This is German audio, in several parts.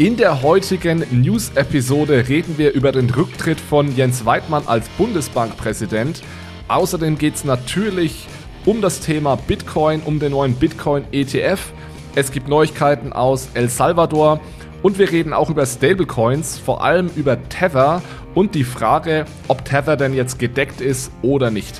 In der heutigen News-Episode reden wir über den Rücktritt von Jens Weidmann als Bundesbankpräsident. Außerdem geht es natürlich um das Thema Bitcoin, um den neuen Bitcoin-ETF. Es gibt Neuigkeiten aus El Salvador und wir reden auch über Stablecoins, vor allem über Tether und die Frage, ob Tether denn jetzt gedeckt ist oder nicht.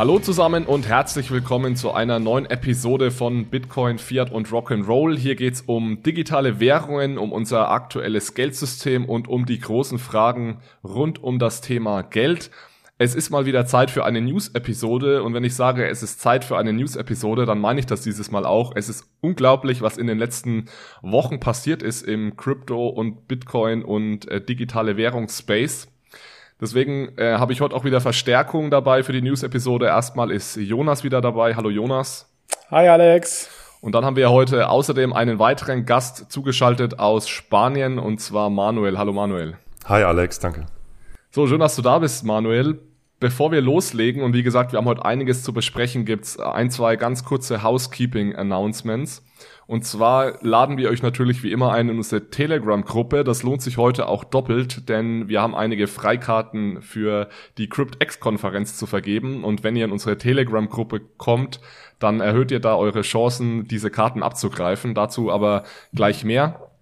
Hallo zusammen und herzlich willkommen zu einer neuen Episode von Bitcoin, Fiat und Rock'n'Roll. Hier geht es um digitale Währungen, um unser aktuelles Geldsystem und um die großen Fragen rund um das Thema Geld. Es ist mal wieder Zeit für eine News-Episode und wenn ich sage, es ist Zeit für eine News-Episode, dann meine ich das dieses Mal auch. Es ist unglaublich, was in den letzten Wochen passiert ist im Crypto- und Bitcoin- und äh, digitale Währungsspace. Deswegen äh, habe ich heute auch wieder Verstärkung dabei für die News-Episode. Erstmal ist Jonas wieder dabei. Hallo Jonas. Hi Alex. Und dann haben wir heute außerdem einen weiteren Gast zugeschaltet aus Spanien und zwar Manuel. Hallo Manuel. Hi Alex, danke. So, schön, dass du da bist, Manuel. Bevor wir loslegen, und wie gesagt, wir haben heute einiges zu besprechen, gibt's ein, zwei ganz kurze Housekeeping-Announcements. Und zwar laden wir euch natürlich wie immer ein in unsere Telegram-Gruppe. Das lohnt sich heute auch doppelt, denn wir haben einige Freikarten für die CryptX-Konferenz zu vergeben. Und wenn ihr in unsere Telegram-Gruppe kommt, dann erhöht ihr da eure Chancen, diese Karten abzugreifen. Dazu aber gleich mehr.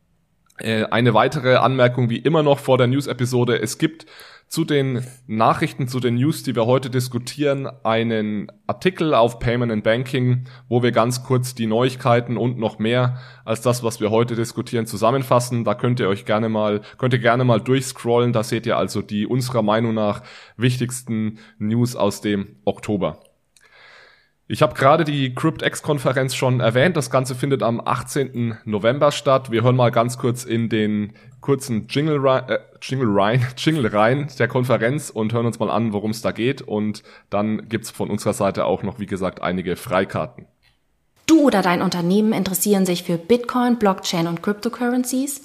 Äh, eine weitere Anmerkung wie immer noch vor der News-Episode. Es gibt zu den Nachrichten, zu den News, die wir heute diskutieren, einen Artikel auf Payment and Banking, wo wir ganz kurz die Neuigkeiten und noch mehr als das, was wir heute diskutieren, zusammenfassen. Da könnt ihr euch gerne mal, könnt ihr gerne mal durchscrollen. Da seht ihr also die unserer Meinung nach wichtigsten News aus dem Oktober. Ich habe gerade die CryptX-Konferenz schon erwähnt. Das Ganze findet am 18. November statt. Wir hören mal ganz kurz in den kurzen Jingle, äh, Jingle, rein, Jingle rein der Konferenz und hören uns mal an, worum es da geht. Und dann gibt's von unserer Seite auch noch, wie gesagt, einige Freikarten. Du oder dein Unternehmen interessieren sich für Bitcoin, Blockchain und Cryptocurrencies?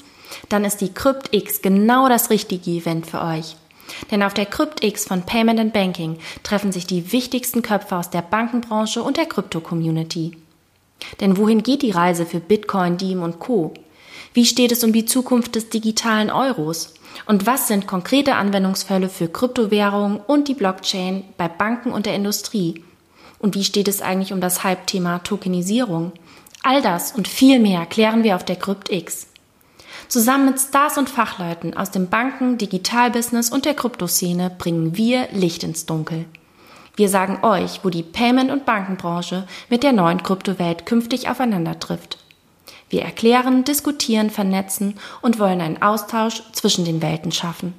Dann ist die CryptX genau das richtige Event für euch. Denn auf der CryptX von Payment and Banking treffen sich die wichtigsten Köpfe aus der Bankenbranche und der Krypto-Community. Denn wohin geht die Reise für Bitcoin, Diem und Co? Wie steht es um die Zukunft des digitalen Euros? Und was sind konkrete Anwendungsfälle für Kryptowährungen und die Blockchain bei Banken und der Industrie? Und wie steht es eigentlich um das Hype-Thema Tokenisierung? All das und viel mehr klären wir auf der CryptX. Zusammen mit Stars und Fachleuten aus dem Banken-, Digitalbusiness und der Kryptoszene bringen wir Licht ins Dunkel. Wir sagen euch, wo die Payment- und Bankenbranche mit der neuen Kryptowelt künftig aufeinander trifft. Wir erklären, diskutieren, vernetzen und wollen einen Austausch zwischen den Welten schaffen.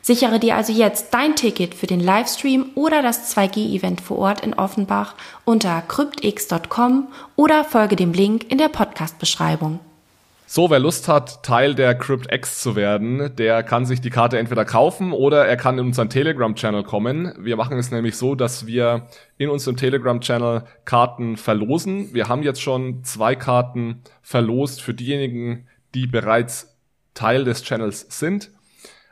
Sichere dir also jetzt dein Ticket für den Livestream oder das 2G-Event vor Ort in Offenbach unter cryptx.com oder folge dem Link in der Podcast-Beschreibung. So, wer Lust hat, Teil der CryptX zu werden, der kann sich die Karte entweder kaufen oder er kann in unseren Telegram-Channel kommen. Wir machen es nämlich so, dass wir in unserem Telegram-Channel Karten verlosen. Wir haben jetzt schon zwei Karten verlost für diejenigen, die bereits Teil des Channels sind.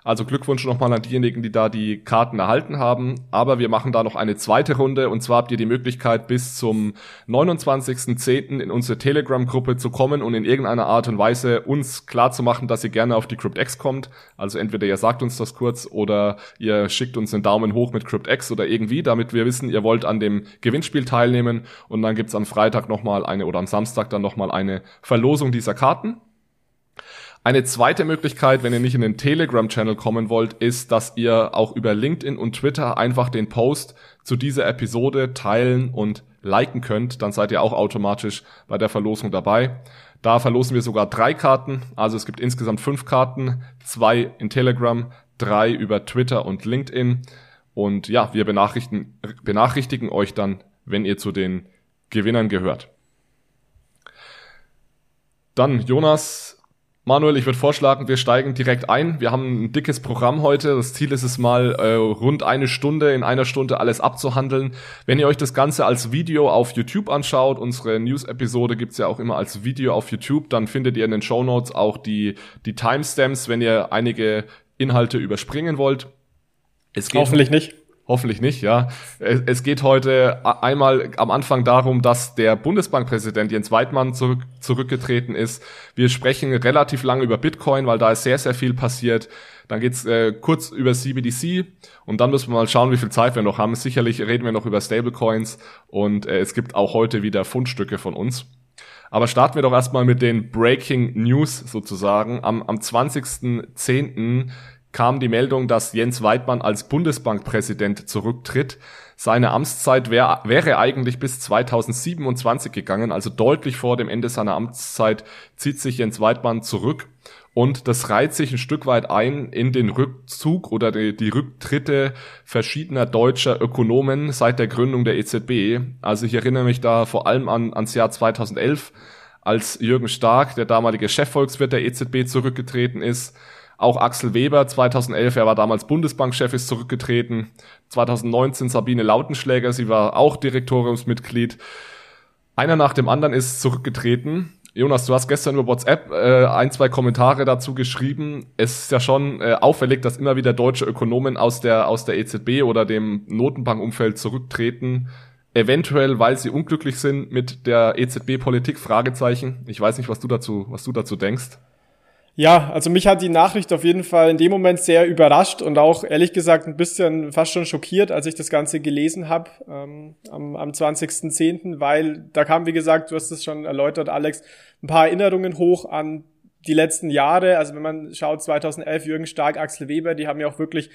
Also Glückwunsch nochmal an diejenigen, die da die Karten erhalten haben. Aber wir machen da noch eine zweite Runde und zwar habt ihr die Möglichkeit bis zum 29.10. in unsere Telegram-Gruppe zu kommen und in irgendeiner Art und Weise uns klar zu machen, dass ihr gerne auf die CryptX kommt. Also entweder ihr sagt uns das kurz oder ihr schickt uns einen Daumen hoch mit CryptX oder irgendwie, damit wir wissen, ihr wollt an dem Gewinnspiel teilnehmen und dann gibt's am Freitag nochmal eine oder am Samstag dann nochmal eine Verlosung dieser Karten. Eine zweite Möglichkeit, wenn ihr nicht in den Telegram-Channel kommen wollt, ist, dass ihr auch über LinkedIn und Twitter einfach den Post zu dieser Episode teilen und liken könnt. Dann seid ihr auch automatisch bei der Verlosung dabei. Da verlosen wir sogar drei Karten. Also es gibt insgesamt fünf Karten. Zwei in Telegram, drei über Twitter und LinkedIn. Und ja, wir benachrichtigen, benachrichtigen euch dann, wenn ihr zu den Gewinnern gehört. Dann, Jonas, Manuel, ich würde vorschlagen, wir steigen direkt ein. Wir haben ein dickes Programm heute. Das Ziel ist es mal, äh, rund eine Stunde, in einer Stunde alles abzuhandeln. Wenn ihr euch das Ganze als Video auf YouTube anschaut, unsere News-Episode gibt's ja auch immer als Video auf YouTube, dann findet ihr in den Show Notes auch die, die Timestamps, wenn ihr einige Inhalte überspringen wollt. Es geht Hoffentlich nicht. Hoffentlich nicht, ja. Es geht heute einmal am Anfang darum, dass der Bundesbankpräsident Jens Weidmann zurück, zurückgetreten ist. Wir sprechen relativ lange über Bitcoin, weil da ist sehr, sehr viel passiert. Dann geht's äh, kurz über CBDC und dann müssen wir mal schauen, wie viel Zeit wir noch haben. Sicherlich reden wir noch über Stablecoins und äh, es gibt auch heute wieder Fundstücke von uns. Aber starten wir doch erstmal mit den Breaking News sozusagen. Am, am 20.10 kam die Meldung, dass Jens Weidmann als Bundesbankpräsident zurücktritt. Seine Amtszeit wär, wäre eigentlich bis 2027 gegangen, also deutlich vor dem Ende seiner Amtszeit zieht sich Jens Weidmann zurück und das reiht sich ein Stück weit ein in den Rückzug oder die, die Rücktritte verschiedener deutscher Ökonomen seit der Gründung der EZB. Also ich erinnere mich da vor allem an, ans Jahr 2011, als Jürgen Stark, der damalige Chefvolkswirt der EZB, zurückgetreten ist auch Axel Weber 2011, er war damals Bundesbankchef, ist zurückgetreten. 2019 Sabine Lautenschläger, sie war auch Direktoriumsmitglied. Einer nach dem anderen ist zurückgetreten. Jonas, du hast gestern über WhatsApp äh, ein, zwei Kommentare dazu geschrieben. Es ist ja schon äh, auffällig, dass immer wieder deutsche Ökonomen aus der, aus der EZB oder dem Notenbankumfeld zurücktreten. Eventuell, weil sie unglücklich sind mit der EZB-Politik, Fragezeichen. Ich weiß nicht, was du dazu, was du dazu denkst. Ja, also mich hat die Nachricht auf jeden Fall in dem Moment sehr überrascht und auch ehrlich gesagt ein bisschen fast schon schockiert, als ich das Ganze gelesen habe ähm, am, am 20.10., weil da kam, wie gesagt, du hast es schon erläutert, Alex, ein paar Erinnerungen hoch an die letzten Jahre. Also wenn man schaut, 2011 Jürgen Stark, Axel Weber, die haben ja auch wirklich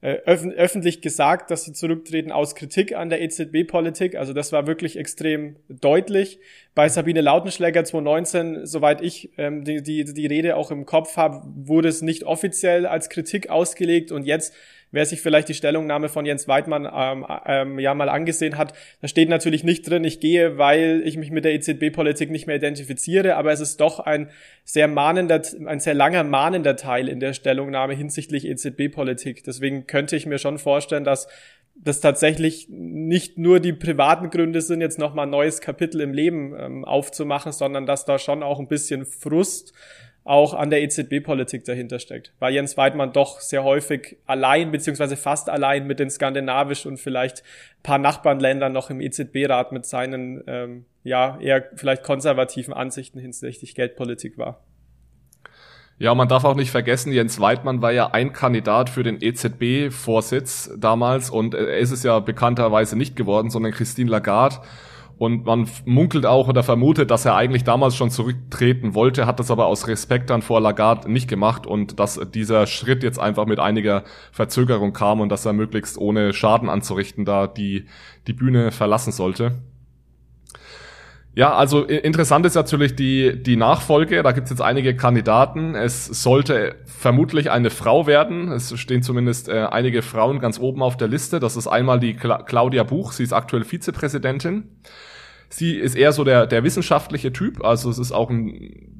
äh, öffentlich gesagt, dass sie zurücktreten aus Kritik an der EZB-Politik. Also das war wirklich extrem deutlich. Bei Sabine Lautenschläger 2019, soweit ich ähm, die, die, die Rede auch im Kopf habe, wurde es nicht offiziell als Kritik ausgelegt und jetzt wer sich vielleicht die Stellungnahme von Jens Weidmann ähm, ähm, ja mal angesehen hat, da steht natürlich nicht drin, ich gehe, weil ich mich mit der EZB-Politik nicht mehr identifiziere, aber es ist doch ein sehr mahnender, ein sehr langer mahnender Teil in der Stellungnahme hinsichtlich EZB-Politik. Deswegen könnte ich mir schon vorstellen, dass das tatsächlich nicht nur die privaten Gründe sind, jetzt nochmal ein neues Kapitel im Leben ähm, aufzumachen, sondern dass da schon auch ein bisschen Frust auch an der EZB-Politik dahinter steckt. Weil Jens Weidmann doch sehr häufig allein, beziehungsweise fast allein mit den skandinavischen und vielleicht paar Nachbarländern noch im EZB-Rat mit seinen, ähm, ja, eher vielleicht konservativen Ansichten hinsichtlich Geldpolitik war. Ja, man darf auch nicht vergessen, Jens Weidmann war ja ein Kandidat für den EZB-Vorsitz damals und er ist es ja bekannterweise nicht geworden, sondern Christine Lagarde. Und man munkelt auch oder vermutet, dass er eigentlich damals schon zurücktreten wollte, hat das aber aus Respekt dann vor Lagarde nicht gemacht und dass dieser Schritt jetzt einfach mit einiger Verzögerung kam und dass er möglichst ohne Schaden anzurichten da die, die Bühne verlassen sollte. Ja, also interessant ist natürlich die, die Nachfolge. Da gibt's jetzt einige Kandidaten. Es sollte vermutlich eine Frau werden. Es stehen zumindest äh, einige Frauen ganz oben auf der Liste. Das ist einmal die Cla Claudia Buch. Sie ist aktuell Vizepräsidentin. Sie ist eher so der, der wissenschaftliche Typ, also es ist auch ein,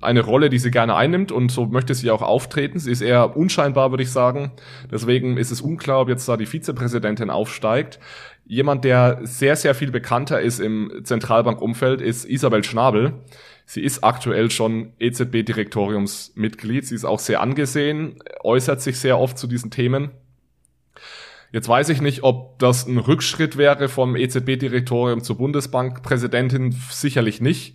eine Rolle, die sie gerne einnimmt und so möchte sie auch auftreten. Sie ist eher unscheinbar, würde ich sagen. Deswegen ist es unklar, ob jetzt da die Vizepräsidentin aufsteigt. Jemand, der sehr, sehr viel bekannter ist im Zentralbankumfeld, ist Isabel Schnabel. Sie ist aktuell schon EZB-Direktoriumsmitglied. Sie ist auch sehr angesehen, äußert sich sehr oft zu diesen Themen. Jetzt weiß ich nicht, ob das ein Rückschritt wäre vom EZB-Direktorium zur Bundesbankpräsidentin, sicherlich nicht.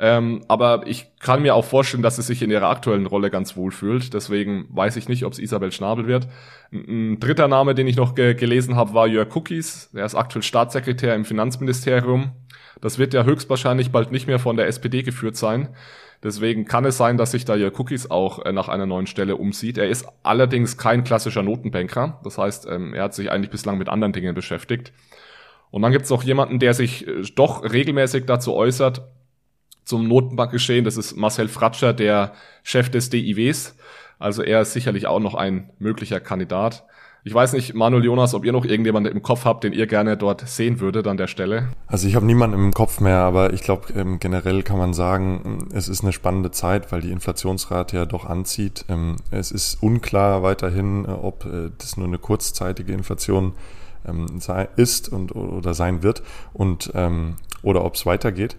Ähm, aber ich kann mir auch vorstellen, dass sie sich in ihrer aktuellen Rolle ganz wohl fühlt. Deswegen weiß ich nicht, ob es Isabel Schnabel wird. Ein, dritter Name, den ich noch ge gelesen habe, war Jörg Cookies. Der ist aktuell Staatssekretär im Finanzministerium. Das wird ja höchstwahrscheinlich bald nicht mehr von der SPD geführt sein. Deswegen kann es sein, dass sich da ihr Cookies auch äh, nach einer neuen Stelle umsieht. Er ist allerdings kein klassischer Notenbanker. Das heißt, ähm, er hat sich eigentlich bislang mit anderen Dingen beschäftigt. Und dann gibt es noch jemanden, der sich äh, doch regelmäßig dazu äußert, zum Notenbankgeschehen. Das ist Marcel Fratscher, der Chef des DIWs. Also er ist sicherlich auch noch ein möglicher Kandidat. Ich weiß nicht, Manuel Jonas, ob ihr noch irgendjemanden im Kopf habt, den ihr gerne dort sehen würdet an der Stelle. Also ich habe niemanden im Kopf mehr, aber ich glaube, ähm, generell kann man sagen, es ist eine spannende Zeit, weil die Inflationsrate ja doch anzieht. Ähm, es ist unklar weiterhin, äh, ob äh, das nur eine kurzzeitige Inflation ähm, sei, ist und oder sein wird und ähm, oder ob es weitergeht.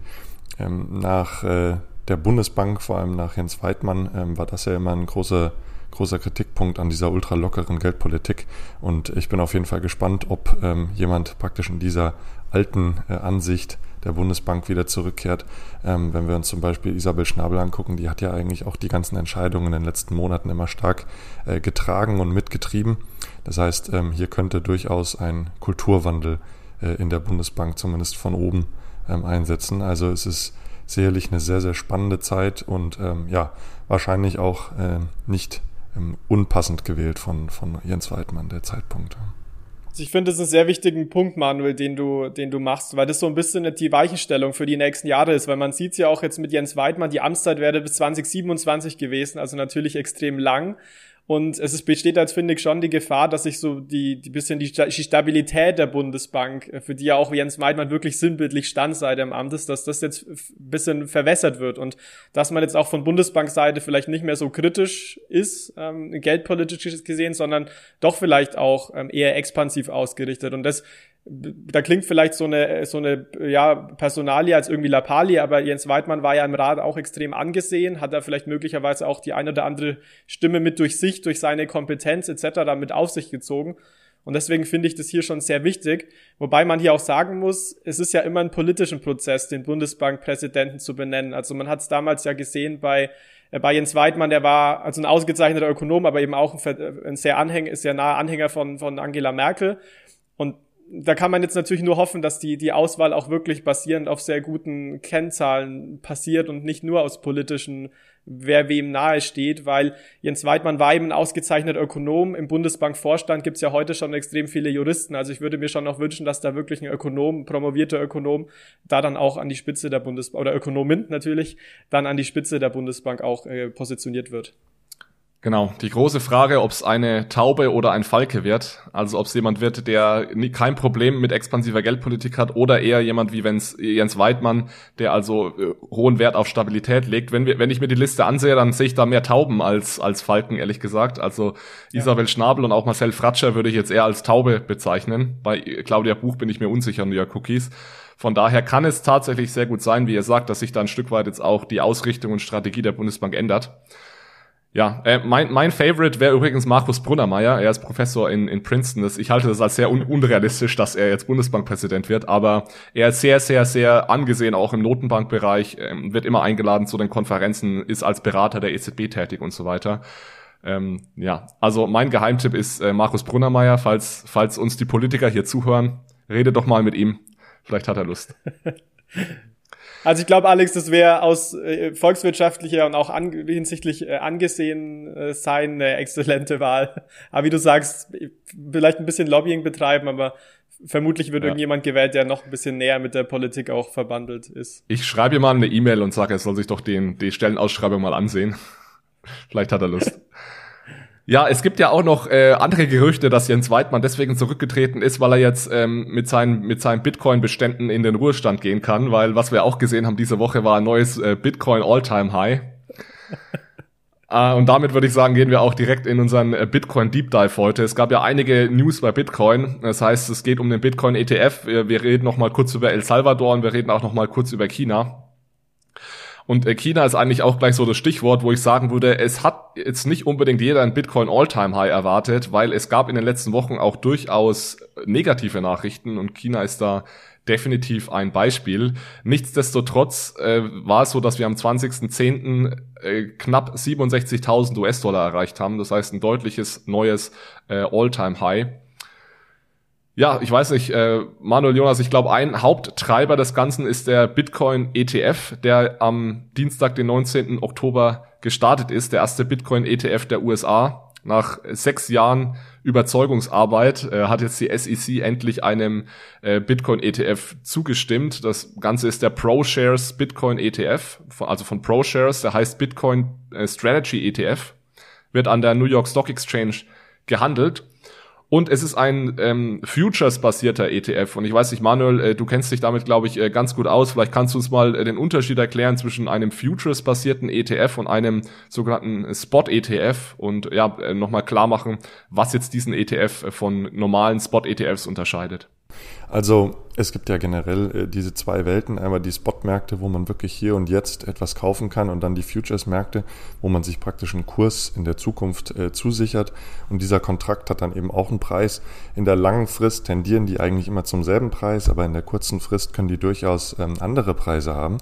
Ähm, nach äh, der Bundesbank, vor allem nach Jens Weidmann, ähm, war das ja immer ein großer großer Kritikpunkt an dieser ultra lockeren Geldpolitik. Und ich bin auf jeden Fall gespannt, ob ähm, jemand praktisch in dieser alten äh, Ansicht der Bundesbank wieder zurückkehrt. Ähm, wenn wir uns zum Beispiel Isabel Schnabel angucken, die hat ja eigentlich auch die ganzen Entscheidungen in den letzten Monaten immer stark äh, getragen und mitgetrieben. Das heißt, ähm, hier könnte durchaus ein Kulturwandel äh, in der Bundesbank zumindest von oben ähm, einsetzen. Also es ist sicherlich eine sehr, sehr spannende Zeit und ähm, ja, wahrscheinlich auch äh, nicht unpassend gewählt von, von Jens Weidmann, der Zeitpunkt. Also ich finde, das ist ein sehr wichtigen Punkt, Manuel, den du, den du machst, weil das so ein bisschen die Weichenstellung für die nächsten Jahre ist, weil man sieht ja auch jetzt mit Jens Weidmann, die Amtszeit wäre bis 2027 gewesen, also natürlich extrem lang. Und es besteht als finde ich schon die Gefahr, dass sich so die, die bisschen die, Stabilität der Bundesbank, äh, für die ja auch Jens Meidmann wirklich sinnbildlich stand seit dem Amt ist, dass das jetzt ein bisschen verwässert wird und dass man jetzt auch von Bundesbankseite vielleicht nicht mehr so kritisch ist, ähm, geldpolitisch gesehen, sondern doch vielleicht auch ähm, eher expansiv ausgerichtet. Und das da klingt vielleicht so eine, so eine, ja, Personalie als irgendwie Lappalie, aber Jens Weidmann war ja im Rat auch extrem angesehen, hat da vielleicht möglicherweise auch die eine oder andere Stimme mit durch sich, durch seine Kompetenz etc. damit auf sich gezogen. Und deswegen finde ich das hier schon sehr wichtig. Wobei man hier auch sagen muss, es ist ja immer ein politischen Prozess, den Bundesbankpräsidenten zu benennen. Also man hat es damals ja gesehen bei, äh, bei Jens Weidmann, der war also ein ausgezeichneter Ökonom, aber eben auch ein, ein sehr Anhänger, ist ja nahe Anhänger von, von Angela Merkel. Und da kann man jetzt natürlich nur hoffen, dass die, die Auswahl auch wirklich basierend auf sehr guten Kennzahlen passiert und nicht nur aus politischen, wer wem nahe steht, weil Jens Weidmann war eben ein ausgezeichneter Ökonom. Im Bundesbankvorstand gibt's ja heute schon extrem viele Juristen. Also ich würde mir schon noch wünschen, dass da wirklich ein Ökonom, promovierter Ökonom, da dann auch an die Spitze der Bundesbank, oder Ökonomin natürlich, dann an die Spitze der Bundesbank auch äh, positioniert wird. Genau, die große Frage, ob es eine Taube oder ein Falke wird, also ob es jemand wird, der kein Problem mit expansiver Geldpolitik hat oder eher jemand wie wenn's Jens Weidmann, der also äh, hohen Wert auf Stabilität legt. Wenn, wir, wenn ich mir die Liste ansehe, dann sehe ich da mehr Tauben als, als Falken, ehrlich gesagt. Also ja. Isabel Schnabel und auch Marcel Fratscher würde ich jetzt eher als Taube bezeichnen. Bei Claudia Buch bin ich mir unsicher, New York Cookies. Von daher kann es tatsächlich sehr gut sein, wie ihr sagt, dass sich da ein Stück weit jetzt auch die Ausrichtung und Strategie der Bundesbank ändert. Ja, äh, mein, mein Favorite wäre übrigens Markus Brunnermeier. Er ist Professor in, in Princeton. Das, ich halte das als sehr un unrealistisch, dass er jetzt Bundesbankpräsident wird, aber er ist sehr, sehr, sehr angesehen, auch im Notenbankbereich, ähm, wird immer eingeladen zu den Konferenzen, ist als Berater der EZB tätig und so weiter. Ähm, ja, also mein Geheimtipp ist äh, Markus Brunnermeier. Falls, falls uns die Politiker hier zuhören, rede doch mal mit ihm. Vielleicht hat er Lust. Also ich glaube, Alex, das wäre aus äh, volkswirtschaftlicher und auch an, hinsichtlich äh, angesehen äh, sein eine exzellente Wahl. Aber wie du sagst, vielleicht ein bisschen Lobbying betreiben, aber vermutlich wird ja. irgendjemand gewählt, der noch ein bisschen näher mit der Politik auch verbandelt ist. Ich schreibe ihm mal eine E-Mail und sage, er soll sich doch den, die Stellenausschreibung mal ansehen. vielleicht hat er Lust. Ja, es gibt ja auch noch äh, andere Gerüchte, dass Jens Weidmann deswegen zurückgetreten ist, weil er jetzt ähm, mit seinen mit seinen Bitcoin-Beständen in den Ruhestand gehen kann, weil was wir auch gesehen haben diese Woche war ein neues äh, Bitcoin All-Time High. äh, und damit würde ich sagen, gehen wir auch direkt in unseren äh, Bitcoin Deep Dive heute. Es gab ja einige News bei Bitcoin. Das heißt, es geht um den Bitcoin ETF. Wir, wir reden noch mal kurz über El Salvador und wir reden auch noch mal kurz über China. Und äh, China ist eigentlich auch gleich so das Stichwort, wo ich sagen würde, es hat jetzt nicht unbedingt jeder ein Bitcoin All-Time High erwartet, weil es gab in den letzten Wochen auch durchaus negative Nachrichten und China ist da definitiv ein Beispiel. Nichtsdestotrotz äh, war es so, dass wir am 20.10. Äh, knapp 67.000 US-Dollar erreicht haben. Das heißt ein deutliches neues äh, All-Time-High. Ja, ich weiß nicht, äh, Manuel Jonas, ich glaube, ein Haupttreiber des Ganzen ist der Bitcoin ETF, der am Dienstag, den 19. Oktober gestartet ist, der erste Bitcoin ETF der USA. Nach sechs Jahren Überzeugungsarbeit äh, hat jetzt die SEC endlich einem äh, Bitcoin ETF zugestimmt. Das Ganze ist der ProShares Bitcoin ETF, also von ProShares, der heißt Bitcoin äh, Strategy ETF, wird an der New York Stock Exchange gehandelt und es ist ein ähm, Futures-basierter ETF. Und ich weiß nicht, Manuel, äh, du kennst dich damit, glaube ich, äh, ganz gut aus. Vielleicht kannst du uns mal äh, den Unterschied erklären zwischen einem Futures-basierten ETF und einem sogenannten Spot-ETF und ja, äh, nochmal klar machen, was jetzt diesen ETF von normalen Spot-ETFs unterscheidet. Also es gibt ja generell äh, diese zwei Welten. Einmal die Spot-Märkte, wo man wirklich hier und jetzt etwas kaufen kann und dann die Futures-Märkte, wo man sich praktisch einen Kurs in der Zukunft äh, zusichert. Und dieser Kontrakt hat dann eben auch einen Preis. In der langen Frist tendieren die eigentlich immer zum selben Preis, aber in der kurzen Frist können die durchaus ähm, andere Preise haben.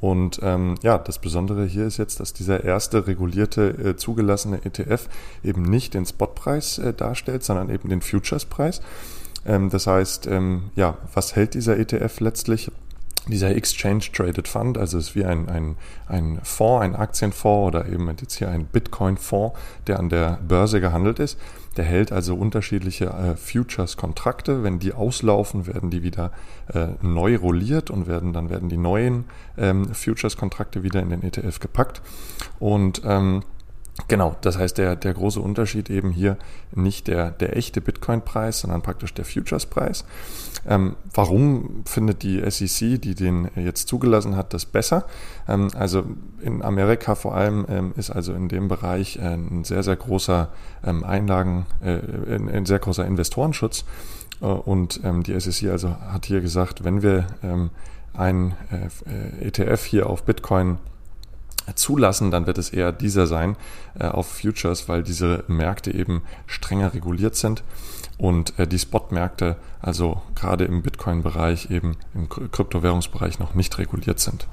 Und ähm, ja, das Besondere hier ist jetzt, dass dieser erste regulierte, äh, zugelassene ETF eben nicht den Spotpreis äh, darstellt, sondern eben den Futures-Preis. Ähm, das heißt, ähm, ja, was hält dieser ETF letztlich? Dieser Exchange Traded Fund, also es ist wie ein, ein, ein Fonds, ein Aktienfonds oder eben jetzt hier ein Bitcoin-Fonds, der an der Börse gehandelt ist. Der hält also unterschiedliche äh, Futures-Kontrakte. Wenn die auslaufen, werden die wieder äh, neu rolliert und werden dann werden die neuen ähm, Futures-Kontrakte wieder in den ETF gepackt. Und ähm, Genau, das heißt, der, der große Unterschied eben hier nicht der, der echte Bitcoin-Preis, sondern praktisch der Futures-Preis. Ähm, warum findet die SEC, die den jetzt zugelassen hat, das besser? Ähm, also in Amerika vor allem ähm, ist also in dem Bereich äh, ein sehr, sehr großer ähm, Einlagen, äh, ein, ein, sehr großer Investorenschutz. Äh, und ähm, die SEC also hat hier gesagt, wenn wir ähm, ein äh, ETF hier auf Bitcoin zulassen, dann wird es eher dieser sein äh, auf Futures, weil diese Märkte eben strenger reguliert sind und äh, die Spot-Märkte, also gerade im Bitcoin-Bereich, eben im Kryptowährungsbereich noch nicht reguliert sind.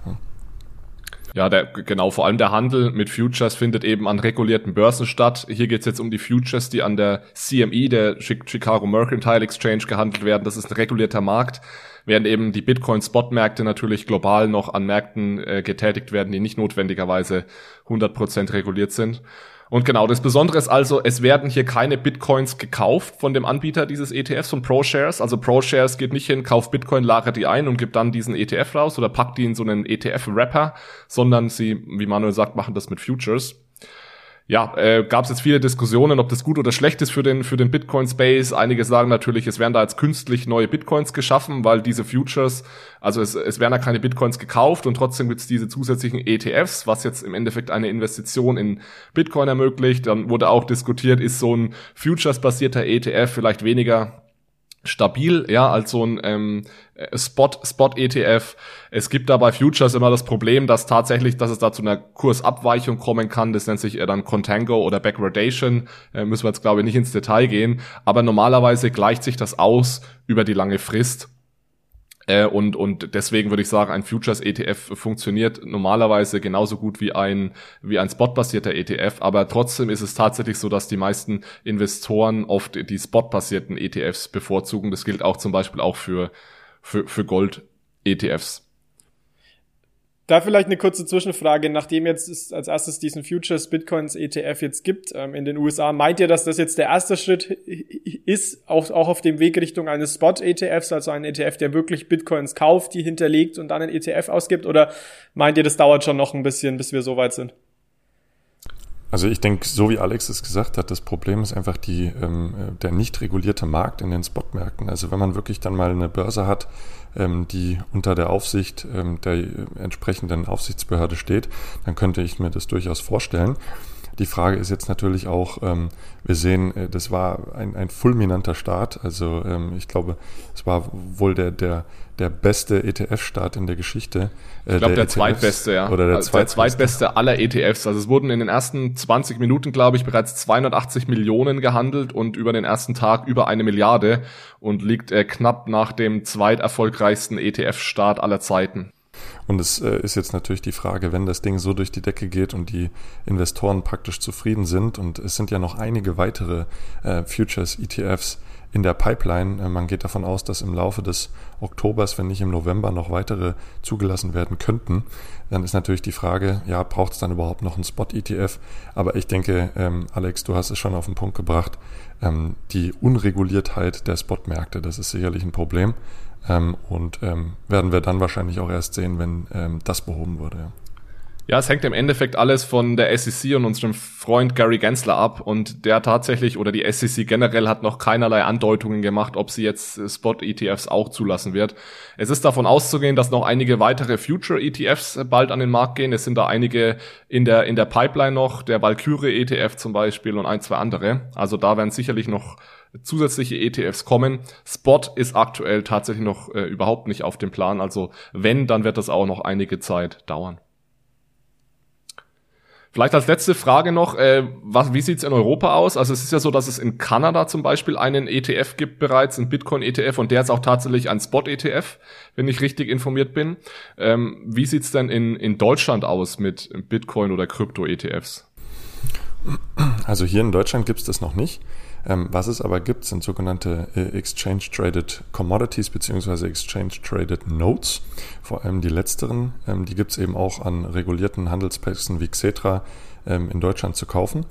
Ja, der, genau, vor allem der Handel mit Futures findet eben an regulierten Börsen statt. Hier geht es jetzt um die Futures, die an der CME, der Chicago Mercantile Exchange, gehandelt werden. Das ist ein regulierter Markt während eben die Bitcoin-Spot-Märkte natürlich global noch an Märkten äh, getätigt werden, die nicht notwendigerweise 100% reguliert sind. Und genau, das Besondere ist also, es werden hier keine Bitcoins gekauft von dem Anbieter dieses ETFs von ProShares. Also ProShares geht nicht hin, kauft Bitcoin, lagert die ein und gibt dann diesen ETF raus oder packt die in so einen ETF-Wrapper, sondern sie, wie Manuel sagt, machen das mit Futures ja, äh, gab es jetzt viele Diskussionen, ob das gut oder schlecht ist für den, für den Bitcoin-Space. Einige sagen natürlich, es werden da jetzt künstlich neue Bitcoins geschaffen, weil diese Futures, also es, es werden da keine Bitcoins gekauft und trotzdem gibt's diese zusätzlichen ETFs, was jetzt im Endeffekt eine Investition in Bitcoin ermöglicht. Dann wurde auch diskutiert, ist so ein Futures-basierter ETF vielleicht weniger stabil, ja, als so ein ähm, Spot, Spot ETF. Es gibt da bei Futures immer das Problem, dass tatsächlich, dass es da zu einer Kursabweichung kommen kann. Das nennt sich dann Contango oder Backwardation. Äh, müssen wir jetzt glaube ich nicht ins Detail gehen. Aber normalerweise gleicht sich das aus über die lange Frist. Äh, und, und deswegen würde ich sagen, ein Futures ETF funktioniert normalerweise genauso gut wie ein, wie ein spotbasierter ETF. Aber trotzdem ist es tatsächlich so, dass die meisten Investoren oft die spotbasierten ETFs bevorzugen. Das gilt auch zum Beispiel auch für, für, für Gold-ETFs. Da vielleicht eine kurze Zwischenfrage, nachdem jetzt es als erstes diesen Futures Bitcoins ETF jetzt gibt ähm, in den USA, meint ihr, dass das jetzt der erste Schritt ist, auch, auch auf dem Weg Richtung eines Spot ETFs, also ein ETF, der wirklich Bitcoins kauft, die hinterlegt und dann einen ETF ausgibt, oder meint ihr, das dauert schon noch ein bisschen, bis wir so weit sind? Also ich denke, so wie Alex es gesagt hat, das Problem ist einfach die, ähm, der nicht regulierte Markt in den Spotmärkten. Also wenn man wirklich dann mal eine Börse hat, die unter der Aufsicht ähm, der entsprechenden Aufsichtsbehörde steht, dann könnte ich mir das durchaus vorstellen. Die Frage ist jetzt natürlich auch, ähm, wir sehen, äh, das war ein, ein fulminanter Start. Also ähm, ich glaube, es war wohl der, der, der beste ETF-Start in der Geschichte. Äh, ich glaube, der, der zweitbeste, ja. Oder der, also zweitbeste. der zweitbeste aller ETFs. Also es wurden in den ersten 20 Minuten, glaube ich, bereits 280 Millionen gehandelt und über den ersten Tag über eine Milliarde und liegt äh, knapp nach dem zweiterfolgreichsten ETF-Start aller Zeiten. Und es äh, ist jetzt natürlich die Frage, wenn das Ding so durch die Decke geht und die Investoren praktisch zufrieden sind, und es sind ja noch einige weitere äh, Futures-ETFs in der Pipeline. Äh, man geht davon aus, dass im Laufe des Oktobers, wenn nicht im November, noch weitere zugelassen werden könnten. Dann ist natürlich die Frage, ja, braucht es dann überhaupt noch einen Spot-ETF? Aber ich denke, ähm, Alex, du hast es schon auf den Punkt gebracht. Ähm, die Unreguliertheit der Spot-Märkte, das ist sicherlich ein Problem. Ähm, und ähm, werden wir dann wahrscheinlich auch erst sehen, wenn ähm, das behoben wurde. Ja. Ja, es hängt im Endeffekt alles von der SEC und unserem Freund Gary Gensler ab und der tatsächlich oder die SEC generell hat noch keinerlei Andeutungen gemacht, ob sie jetzt äh, Spot-ETFs auch zulassen wird. Es ist davon auszugehen, dass noch einige weitere Future-ETFs äh, bald an den Markt gehen. Es sind da einige in der, in der Pipeline noch, der Valkyrie-ETF zum Beispiel und ein, zwei andere. Also da werden sicherlich noch zusätzliche ETFs kommen. Spot ist aktuell tatsächlich noch äh, überhaupt nicht auf dem Plan. Also wenn, dann wird das auch noch einige Zeit dauern. Vielleicht als letzte Frage noch, äh, was, wie sieht's in Europa aus? Also es ist ja so, dass es in Kanada zum Beispiel einen ETF gibt bereits, einen Bitcoin-ETF und der ist auch tatsächlich ein Spot-ETF, wenn ich richtig informiert bin. Ähm, wie sieht's denn in, in Deutschland aus mit Bitcoin oder Krypto-ETFs? Also hier in Deutschland gibt's das noch nicht. Ähm, was es aber gibt, sind sogenannte äh, Exchange Traded Commodities beziehungsweise Exchange Traded Notes. Vor allem die letzteren, ähm, die gibt es eben auch an regulierten Handelsplätzen wie Xetra ähm, in Deutschland zu kaufen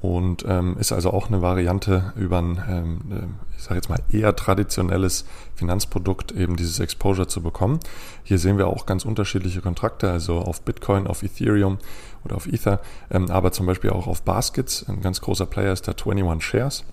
und ähm, ist also auch eine Variante über ein, ähm, äh, ich sage jetzt mal, eher traditionelles Finanzprodukt, eben dieses Exposure zu bekommen. Hier sehen wir auch ganz unterschiedliche Kontrakte, also auf Bitcoin, auf Ethereum oder auf Ether, ähm, aber zum Beispiel auch auf Baskets. Ein ganz großer Player ist der 21 Shares.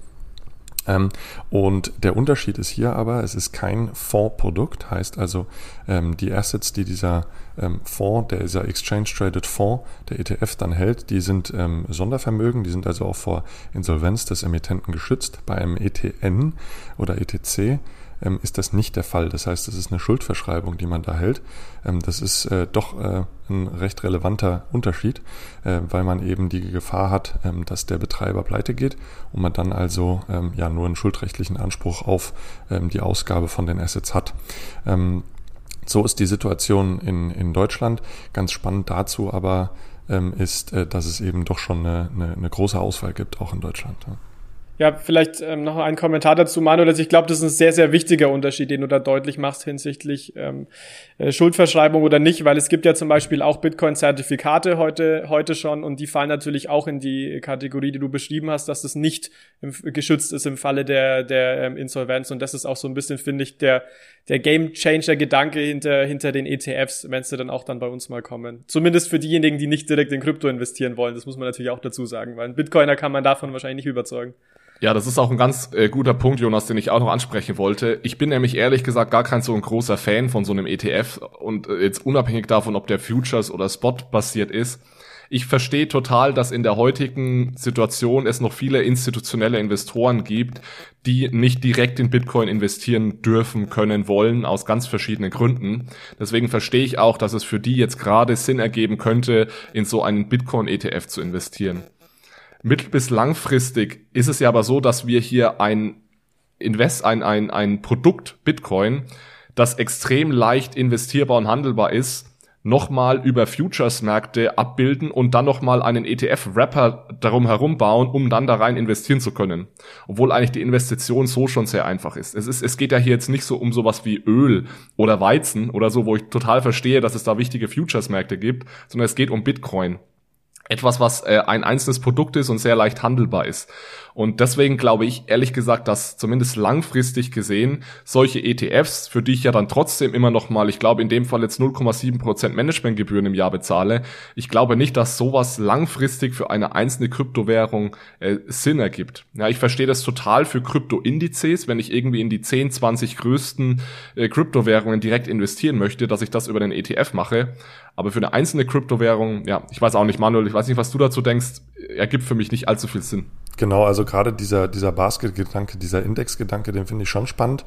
Ähm, und der Unterschied ist hier aber, es ist kein Fondsprodukt, heißt also ähm, die Assets, die dieser ähm, Fonds, der dieser Exchange Traded Fonds, der ETF dann hält, die sind ähm, Sondervermögen, die sind also auch vor Insolvenz des Emittenten geschützt. Bei einem ETN oder ETC ähm, ist das nicht der Fall. Das heißt, das ist eine Schuldverschreibung, die man da hält. Ähm, das ist äh, doch äh, ein recht relevanter Unterschied, äh, weil man eben die Gefahr hat, ähm, dass der Betreiber pleite geht und man dann also ähm, ja nur einen schuldrechtlichen Anspruch auf ähm, die Ausgabe von den Assets hat. So ist die Situation in, in Deutschland. Ganz spannend dazu aber ist, äh, dass es eben doch schon eine, eine, eine große Auswahl gibt, auch in Deutschland. Ja. Ja, vielleicht ähm, noch ein Kommentar dazu, Manuel. Also ich glaube, das ist ein sehr, sehr wichtiger Unterschied, den du da deutlich machst hinsichtlich ähm, äh, Schuldverschreibung oder nicht, weil es gibt ja zum Beispiel auch Bitcoin-Zertifikate heute, heute schon und die fallen natürlich auch in die Kategorie, die du beschrieben hast, dass das nicht im, geschützt ist im Falle der, der ähm, Insolvenz. Und das ist auch so ein bisschen, finde ich, der, der Game-Changer-Gedanke hinter, hinter den ETFs, wenn sie dann auch dann bei uns mal kommen. Zumindest für diejenigen, die nicht direkt in Krypto investieren wollen. Das muss man natürlich auch dazu sagen, weil ein Bitcoiner kann man davon wahrscheinlich nicht überzeugen. Ja, das ist auch ein ganz äh, guter Punkt, Jonas, den ich auch noch ansprechen wollte. Ich bin nämlich ehrlich gesagt gar kein so ein großer Fan von so einem ETF und äh, jetzt unabhängig davon, ob der Futures oder Spot basiert ist. Ich verstehe total, dass in der heutigen Situation es noch viele institutionelle Investoren gibt, die nicht direkt in Bitcoin investieren dürfen, können, wollen, aus ganz verschiedenen Gründen. Deswegen verstehe ich auch, dass es für die jetzt gerade Sinn ergeben könnte, in so einen Bitcoin-ETF zu investieren. Mittel- bis langfristig ist es ja aber so, dass wir hier ein Invest, ein, ein, ein Produkt Bitcoin, das extrem leicht investierbar und handelbar ist, nochmal über Futures-Märkte abbilden und dann nochmal einen ETF-Wrapper darum herum bauen, um dann da rein investieren zu können. Obwohl eigentlich die Investition so schon sehr einfach ist. Es, ist. es geht ja hier jetzt nicht so um sowas wie Öl oder Weizen oder so, wo ich total verstehe, dass es da wichtige Futures-Märkte gibt, sondern es geht um Bitcoin etwas, was äh, ein einzelnes Produkt ist und sehr leicht handelbar ist. Und deswegen glaube ich ehrlich gesagt, dass zumindest langfristig gesehen solche ETFs, für die ich ja dann trotzdem immer noch mal, ich glaube in dem Fall jetzt 0,7% Managementgebühren im Jahr bezahle, ich glaube nicht, dass sowas langfristig für eine einzelne Kryptowährung äh, Sinn ergibt. Ja, ich verstehe das total für Kryptoindizes, wenn ich irgendwie in die 10, 20 größten äh, Kryptowährungen direkt investieren möchte, dass ich das über den ETF mache. Aber für eine einzelne Kryptowährung, ja, ich weiß auch nicht, Manuel, ich weiß nicht, was du dazu denkst, ergibt für mich nicht allzu viel Sinn. Genau, also gerade dieser, dieser Basket-Gedanke, dieser Index-Gedanke, den finde ich schon spannend.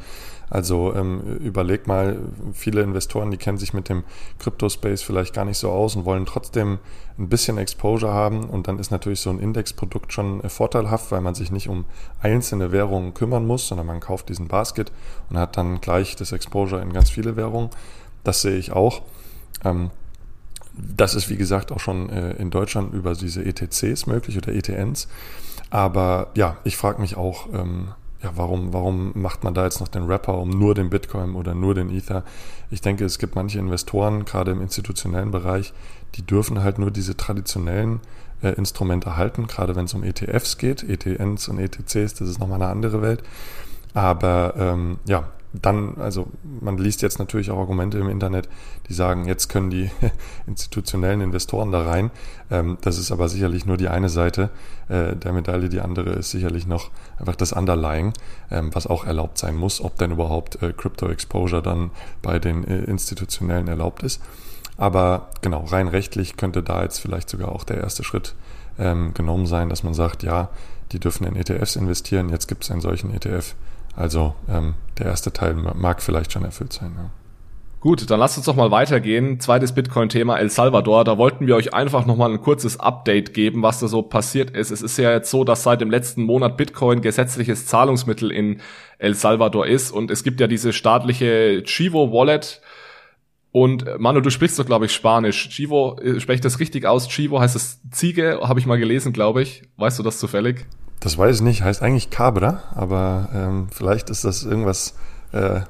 Also ähm, überleg mal, viele Investoren, die kennen sich mit dem Crypto-Space vielleicht gar nicht so aus und wollen trotzdem ein bisschen Exposure haben. Und dann ist natürlich so ein Index-Produkt schon äh, vorteilhaft, weil man sich nicht um einzelne Währungen kümmern muss, sondern man kauft diesen Basket und hat dann gleich das Exposure in ganz viele Währungen. Das sehe ich auch. Ähm, das ist, wie gesagt, auch schon äh, in Deutschland über diese ETCs möglich oder ETNs. Aber ja, ich frage mich auch, ähm, ja, warum, warum macht man da jetzt noch den Rapper um nur den Bitcoin oder nur den Ether? Ich denke, es gibt manche Investoren, gerade im institutionellen Bereich, die dürfen halt nur diese traditionellen äh, Instrumente halten, gerade wenn es um ETFs geht, ETNs und ETCs, das ist nochmal eine andere Welt. Aber ähm, ja, dann, also man liest jetzt natürlich auch Argumente im Internet, die sagen, jetzt können die institutionellen Investoren da rein. Ähm, das ist aber sicherlich nur die eine Seite äh, der Medaille. Die andere ist sicherlich noch einfach das Underlying, ähm, was auch erlaubt sein muss, ob denn überhaupt äh, Crypto Exposure dann bei den äh, institutionellen erlaubt ist. Aber genau, rein rechtlich könnte da jetzt vielleicht sogar auch der erste Schritt ähm, genommen sein, dass man sagt, ja, die dürfen in ETFs investieren, jetzt gibt es einen solchen ETF. Also ähm, der erste Teil mag vielleicht schon erfüllt sein. Ja. Gut, dann lasst uns doch mal weitergehen. Zweites Bitcoin-Thema El Salvador. Da wollten wir euch einfach nochmal ein kurzes Update geben, was da so passiert ist. Es ist ja jetzt so, dass seit dem letzten Monat Bitcoin gesetzliches Zahlungsmittel in El Salvador ist und es gibt ja diese staatliche Chivo Wallet. Und äh, Manu, du sprichst doch, glaube ich, Spanisch. Chivo, äh, spreche ich das richtig aus? Chivo heißt es Ziege, habe ich mal gelesen, glaube ich. Weißt du das zufällig? Das weiß ich nicht, heißt eigentlich Cabra, aber ähm, vielleicht ist das irgendwas äh,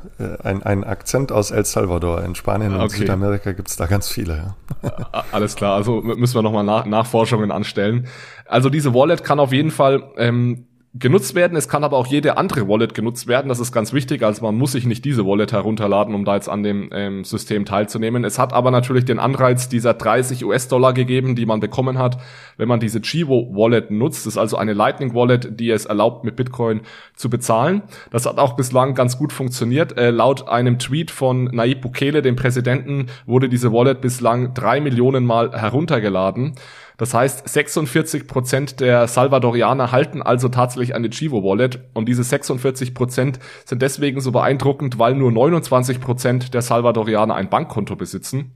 ein, ein Akzent aus El Salvador. In Spanien und okay. Südamerika gibt es da ganz viele. Ja. Alles klar, also müssen wir nochmal nach, Nachforschungen anstellen. Also diese Wallet kann auf jeden Fall ähm, genutzt werden. Es kann aber auch jede andere Wallet genutzt werden. Das ist ganz wichtig. Also man muss sich nicht diese Wallet herunterladen, um da jetzt an dem ähm, System teilzunehmen. Es hat aber natürlich den Anreiz dieser 30 US-Dollar gegeben, die man bekommen hat, wenn man diese Chivo Wallet nutzt. Das ist also eine Lightning Wallet, die es erlaubt, mit Bitcoin zu bezahlen. Das hat auch bislang ganz gut funktioniert. Äh, laut einem Tweet von Nayib Bukele, dem Präsidenten, wurde diese Wallet bislang drei Millionen Mal heruntergeladen. Das heißt, 46 Prozent der Salvadorianer halten also tatsächlich eine Chivo Wallet und diese 46 Prozent sind deswegen so beeindruckend, weil nur 29 Prozent der Salvadorianer ein Bankkonto besitzen.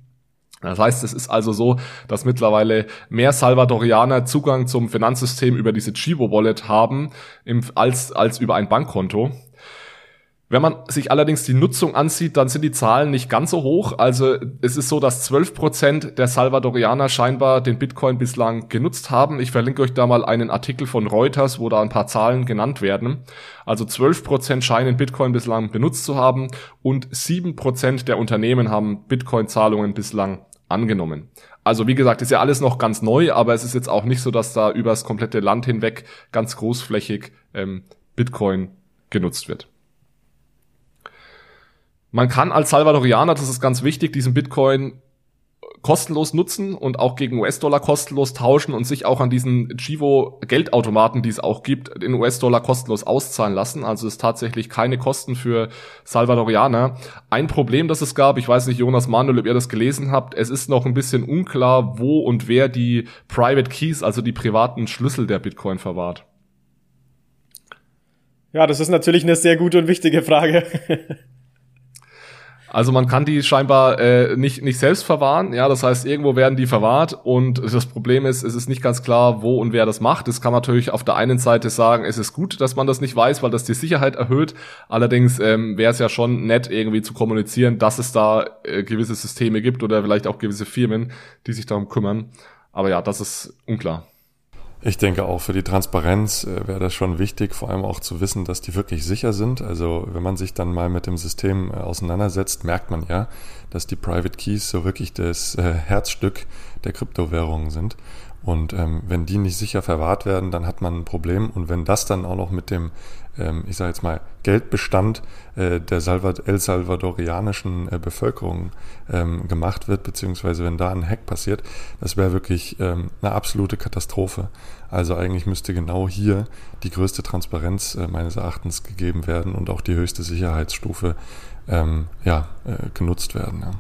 Das heißt, es ist also so, dass mittlerweile mehr Salvadorianer Zugang zum Finanzsystem über diese Chivo Wallet haben als, als über ein Bankkonto. Wenn man sich allerdings die Nutzung ansieht, dann sind die Zahlen nicht ganz so hoch. Also es ist so, dass 12 Prozent der Salvadorianer scheinbar den Bitcoin bislang genutzt haben. Ich verlinke euch da mal einen Artikel von Reuters, wo da ein paar Zahlen genannt werden. Also 12 Prozent scheinen Bitcoin bislang benutzt zu haben und 7 Prozent der Unternehmen haben Bitcoin-Zahlungen bislang angenommen. Also wie gesagt, ist ja alles noch ganz neu, aber es ist jetzt auch nicht so, dass da übers komplette Land hinweg ganz großflächig ähm, Bitcoin genutzt wird. Man kann als Salvadorianer, das ist ganz wichtig, diesen Bitcoin kostenlos nutzen und auch gegen US-Dollar kostenlos tauschen und sich auch an diesen Chivo Geldautomaten, die es auch gibt, in US-Dollar kostenlos auszahlen lassen. Also ist tatsächlich keine Kosten für Salvadorianer. Ein Problem, das es gab, ich weiß nicht, Jonas Manuel, ob ihr das gelesen habt, es ist noch ein bisschen unklar, wo und wer die Private Keys, also die privaten Schlüssel der Bitcoin verwahrt. Ja, das ist natürlich eine sehr gute und wichtige Frage. Also man kann die scheinbar äh, nicht, nicht selbst verwahren. Ja, das heißt, irgendwo werden die verwahrt und das Problem ist, es ist nicht ganz klar, wo und wer das macht. Das kann natürlich auf der einen Seite sagen, es ist gut, dass man das nicht weiß, weil das die Sicherheit erhöht. Allerdings ähm, wäre es ja schon nett, irgendwie zu kommunizieren, dass es da äh, gewisse Systeme gibt oder vielleicht auch gewisse Firmen, die sich darum kümmern. Aber ja, das ist unklar. Ich denke auch für die Transparenz äh, wäre das schon wichtig, vor allem auch zu wissen, dass die wirklich sicher sind. Also wenn man sich dann mal mit dem System äh, auseinandersetzt, merkt man ja, dass die Private Keys so wirklich das äh, Herzstück der Kryptowährungen sind. Und ähm, wenn die nicht sicher verwahrt werden, dann hat man ein Problem. Und wenn das dann auch noch mit dem, ähm, ich sage jetzt mal, Geldbestand äh, der Salvad El Salvadorianischen äh, Bevölkerung ähm, gemacht wird, beziehungsweise wenn da ein Hack passiert, das wäre wirklich ähm, eine absolute Katastrophe. Also eigentlich müsste genau hier die größte Transparenz äh, meines Erachtens gegeben werden und auch die höchste Sicherheitsstufe ähm, ja, äh, genutzt werden. Ja.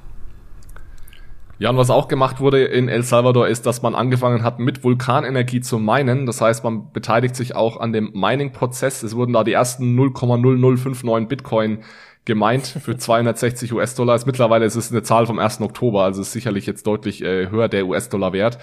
Ja, und was auch gemacht wurde in El Salvador ist, dass man angefangen hat, mit Vulkanenergie zu minen. Das heißt, man beteiligt sich auch an dem Mining-Prozess. Es wurden da die ersten 0,0059 Bitcoin gemeint für 260 US-Dollar. Mittlerweile ist es eine Zahl vom 1. Oktober, also ist sicherlich jetzt deutlich äh, höher der US-Dollar-Wert.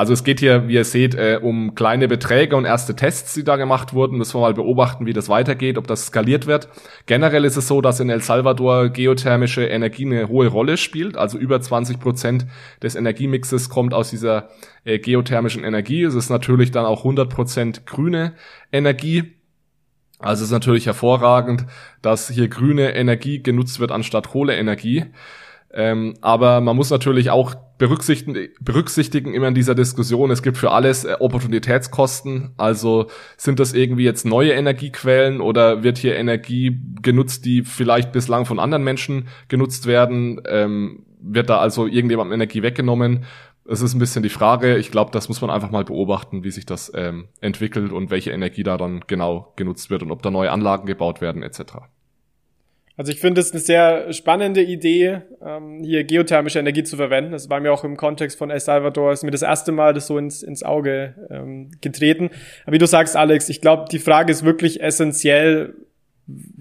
Also es geht hier, wie ihr seht, äh, um kleine Beträge und erste Tests, die da gemacht wurden. Müssen wir mal beobachten, wie das weitergeht, ob das skaliert wird. Generell ist es so, dass in El Salvador geothermische Energie eine hohe Rolle spielt. Also über 20 Prozent des Energiemixes kommt aus dieser äh, geothermischen Energie. Es ist natürlich dann auch 100 Prozent grüne Energie. Also es ist natürlich hervorragend, dass hier grüne Energie genutzt wird anstatt Kohleenergie. Ähm, aber man muss natürlich auch berücksichtigen, berücksichtigen immer in dieser Diskussion, es gibt für alles äh, Opportunitätskosten. Also sind das irgendwie jetzt neue Energiequellen oder wird hier Energie genutzt, die vielleicht bislang von anderen Menschen genutzt werden? Ähm, wird da also irgendjemandem Energie weggenommen? Es ist ein bisschen die Frage. Ich glaube, das muss man einfach mal beobachten, wie sich das ähm, entwickelt und welche Energie da dann genau genutzt wird und ob da neue Anlagen gebaut werden etc. Also ich finde es eine sehr spannende Idee, ähm, hier geothermische Energie zu verwenden. Das war mir auch im Kontext von El Salvador, ist mir das erste Mal das so ins, ins Auge ähm, getreten. Aber wie du sagst, Alex, ich glaube, die Frage ist wirklich essentiell,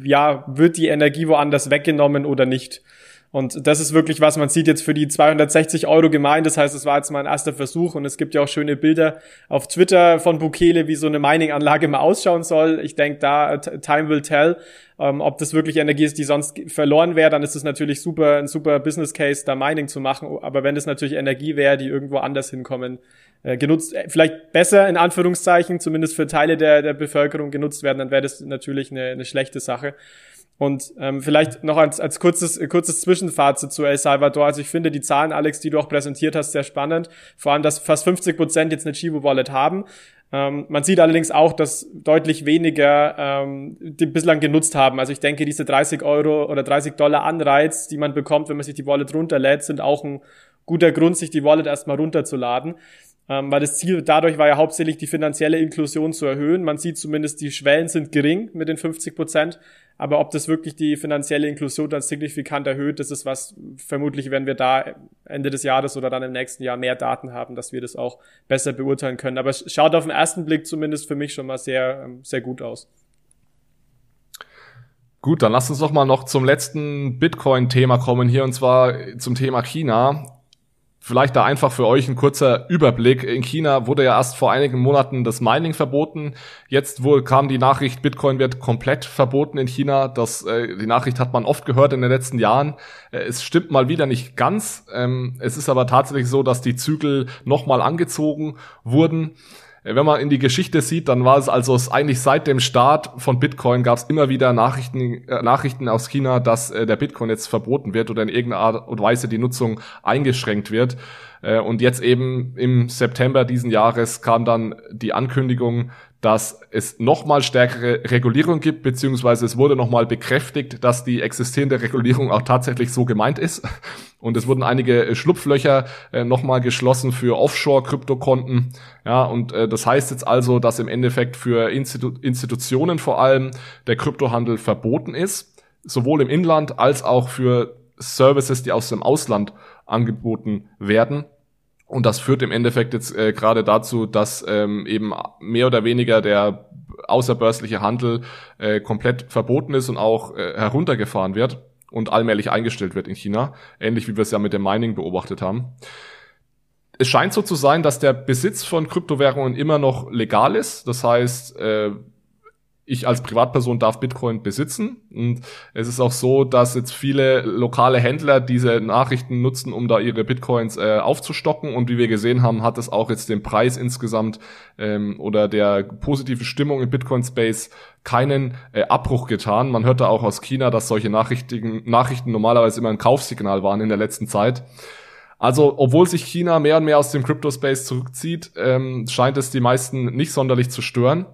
ja, wird die Energie woanders weggenommen oder nicht? Und das ist wirklich was, man sieht jetzt für die 260 Euro gemeint. Das heißt, es war jetzt mein erster Versuch und es gibt ja auch schöne Bilder auf Twitter von Bukele, wie so eine Mining-Anlage mal ausschauen soll. Ich denke, da time will tell. Ähm, ob das wirklich Energie ist, die sonst verloren wäre, dann ist es natürlich super, ein super Business Case, da Mining zu machen. Aber wenn es natürlich Energie wäre, die irgendwo anders hinkommen, äh, genutzt, äh, vielleicht besser in Anführungszeichen, zumindest für Teile der, der Bevölkerung genutzt werden, dann wäre das natürlich eine, eine schlechte Sache. Und ähm, vielleicht noch als, als kurzes, kurzes Zwischenfazit zu El Salvador. Also ich finde die Zahlen, Alex, die du auch präsentiert hast, sehr spannend. Vor allem, dass fast 50 Prozent jetzt eine Chivo Wallet haben. Ähm, man sieht allerdings auch, dass deutlich weniger ähm, die bislang genutzt haben. Also ich denke, diese 30 Euro oder 30 Dollar Anreiz, die man bekommt, wenn man sich die Wallet runterlädt, sind auch ein guter Grund, sich die Wallet erstmal runterzuladen. Ähm, weil das Ziel dadurch war ja hauptsächlich die finanzielle Inklusion zu erhöhen. Man sieht zumindest, die Schwellen sind gering mit den 50 Prozent. Aber ob das wirklich die finanzielle Inklusion dann signifikant erhöht, das ist was, vermutlich werden wir da Ende des Jahres oder dann im nächsten Jahr mehr Daten haben, dass wir das auch besser beurteilen können. Aber es schaut auf den ersten Blick zumindest für mich schon mal sehr, ähm, sehr gut aus. Gut, dann lasst uns doch mal noch zum letzten Bitcoin-Thema kommen hier und zwar zum Thema China. Vielleicht da einfach für euch ein kurzer Überblick. In China wurde ja erst vor einigen Monaten das Mining verboten. Jetzt wohl kam die Nachricht, Bitcoin wird komplett verboten in China. Das, äh, die Nachricht hat man oft gehört in den letzten Jahren. Äh, es stimmt mal wieder nicht ganz. Ähm, es ist aber tatsächlich so, dass die Zügel nochmal angezogen wurden. Äh, wenn man in die Geschichte sieht, dann war es also eigentlich seit dem Start von Bitcoin gab es immer wieder Nachrichten, äh, Nachrichten aus China, dass äh, der Bitcoin jetzt verboten wird oder in irgendeiner Art und Weise die Nutzung eingeschränkt wird. Äh, und jetzt eben im September diesen Jahres kam dann die Ankündigung, dass es nochmal stärkere Regulierung gibt, beziehungsweise es wurde nochmal bekräftigt, dass die existierende Regulierung auch tatsächlich so gemeint ist. Und es wurden einige Schlupflöcher äh, nochmal geschlossen für Offshore-Kryptokonten. Ja, und äh, das heißt jetzt also, dass im Endeffekt für Institu Institutionen vor allem der Kryptohandel verboten ist, sowohl im Inland als auch für Services, die aus dem Ausland angeboten werden. Und das führt im Endeffekt jetzt äh, gerade dazu, dass ähm, eben mehr oder weniger der außerbörsliche Handel äh, komplett verboten ist und auch äh, heruntergefahren wird und allmählich eingestellt wird in China, ähnlich wie wir es ja mit dem Mining beobachtet haben. Es scheint so zu sein, dass der Besitz von Kryptowährungen immer noch legal ist. Das heißt, äh, ich als Privatperson darf Bitcoin besitzen. Und es ist auch so, dass jetzt viele lokale Händler diese Nachrichten nutzen, um da ihre Bitcoins äh, aufzustocken. Und wie wir gesehen haben, hat es auch jetzt den Preis insgesamt ähm, oder der positive Stimmung im Bitcoin-Space keinen äh, Abbruch getan. Man hört da auch aus China, dass solche Nachrichten, Nachrichten normalerweise immer ein Kaufsignal waren in der letzten Zeit. Also, obwohl sich China mehr und mehr aus dem Crypto-Space zurückzieht, ähm, scheint es die meisten nicht sonderlich zu stören.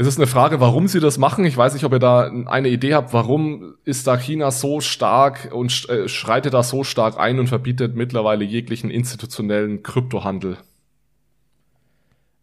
Es ist eine Frage, warum sie das machen. Ich weiß nicht, ob ihr da eine Idee habt, warum ist da China so stark und äh, schreitet da so stark ein und verbietet mittlerweile jeglichen institutionellen Kryptohandel.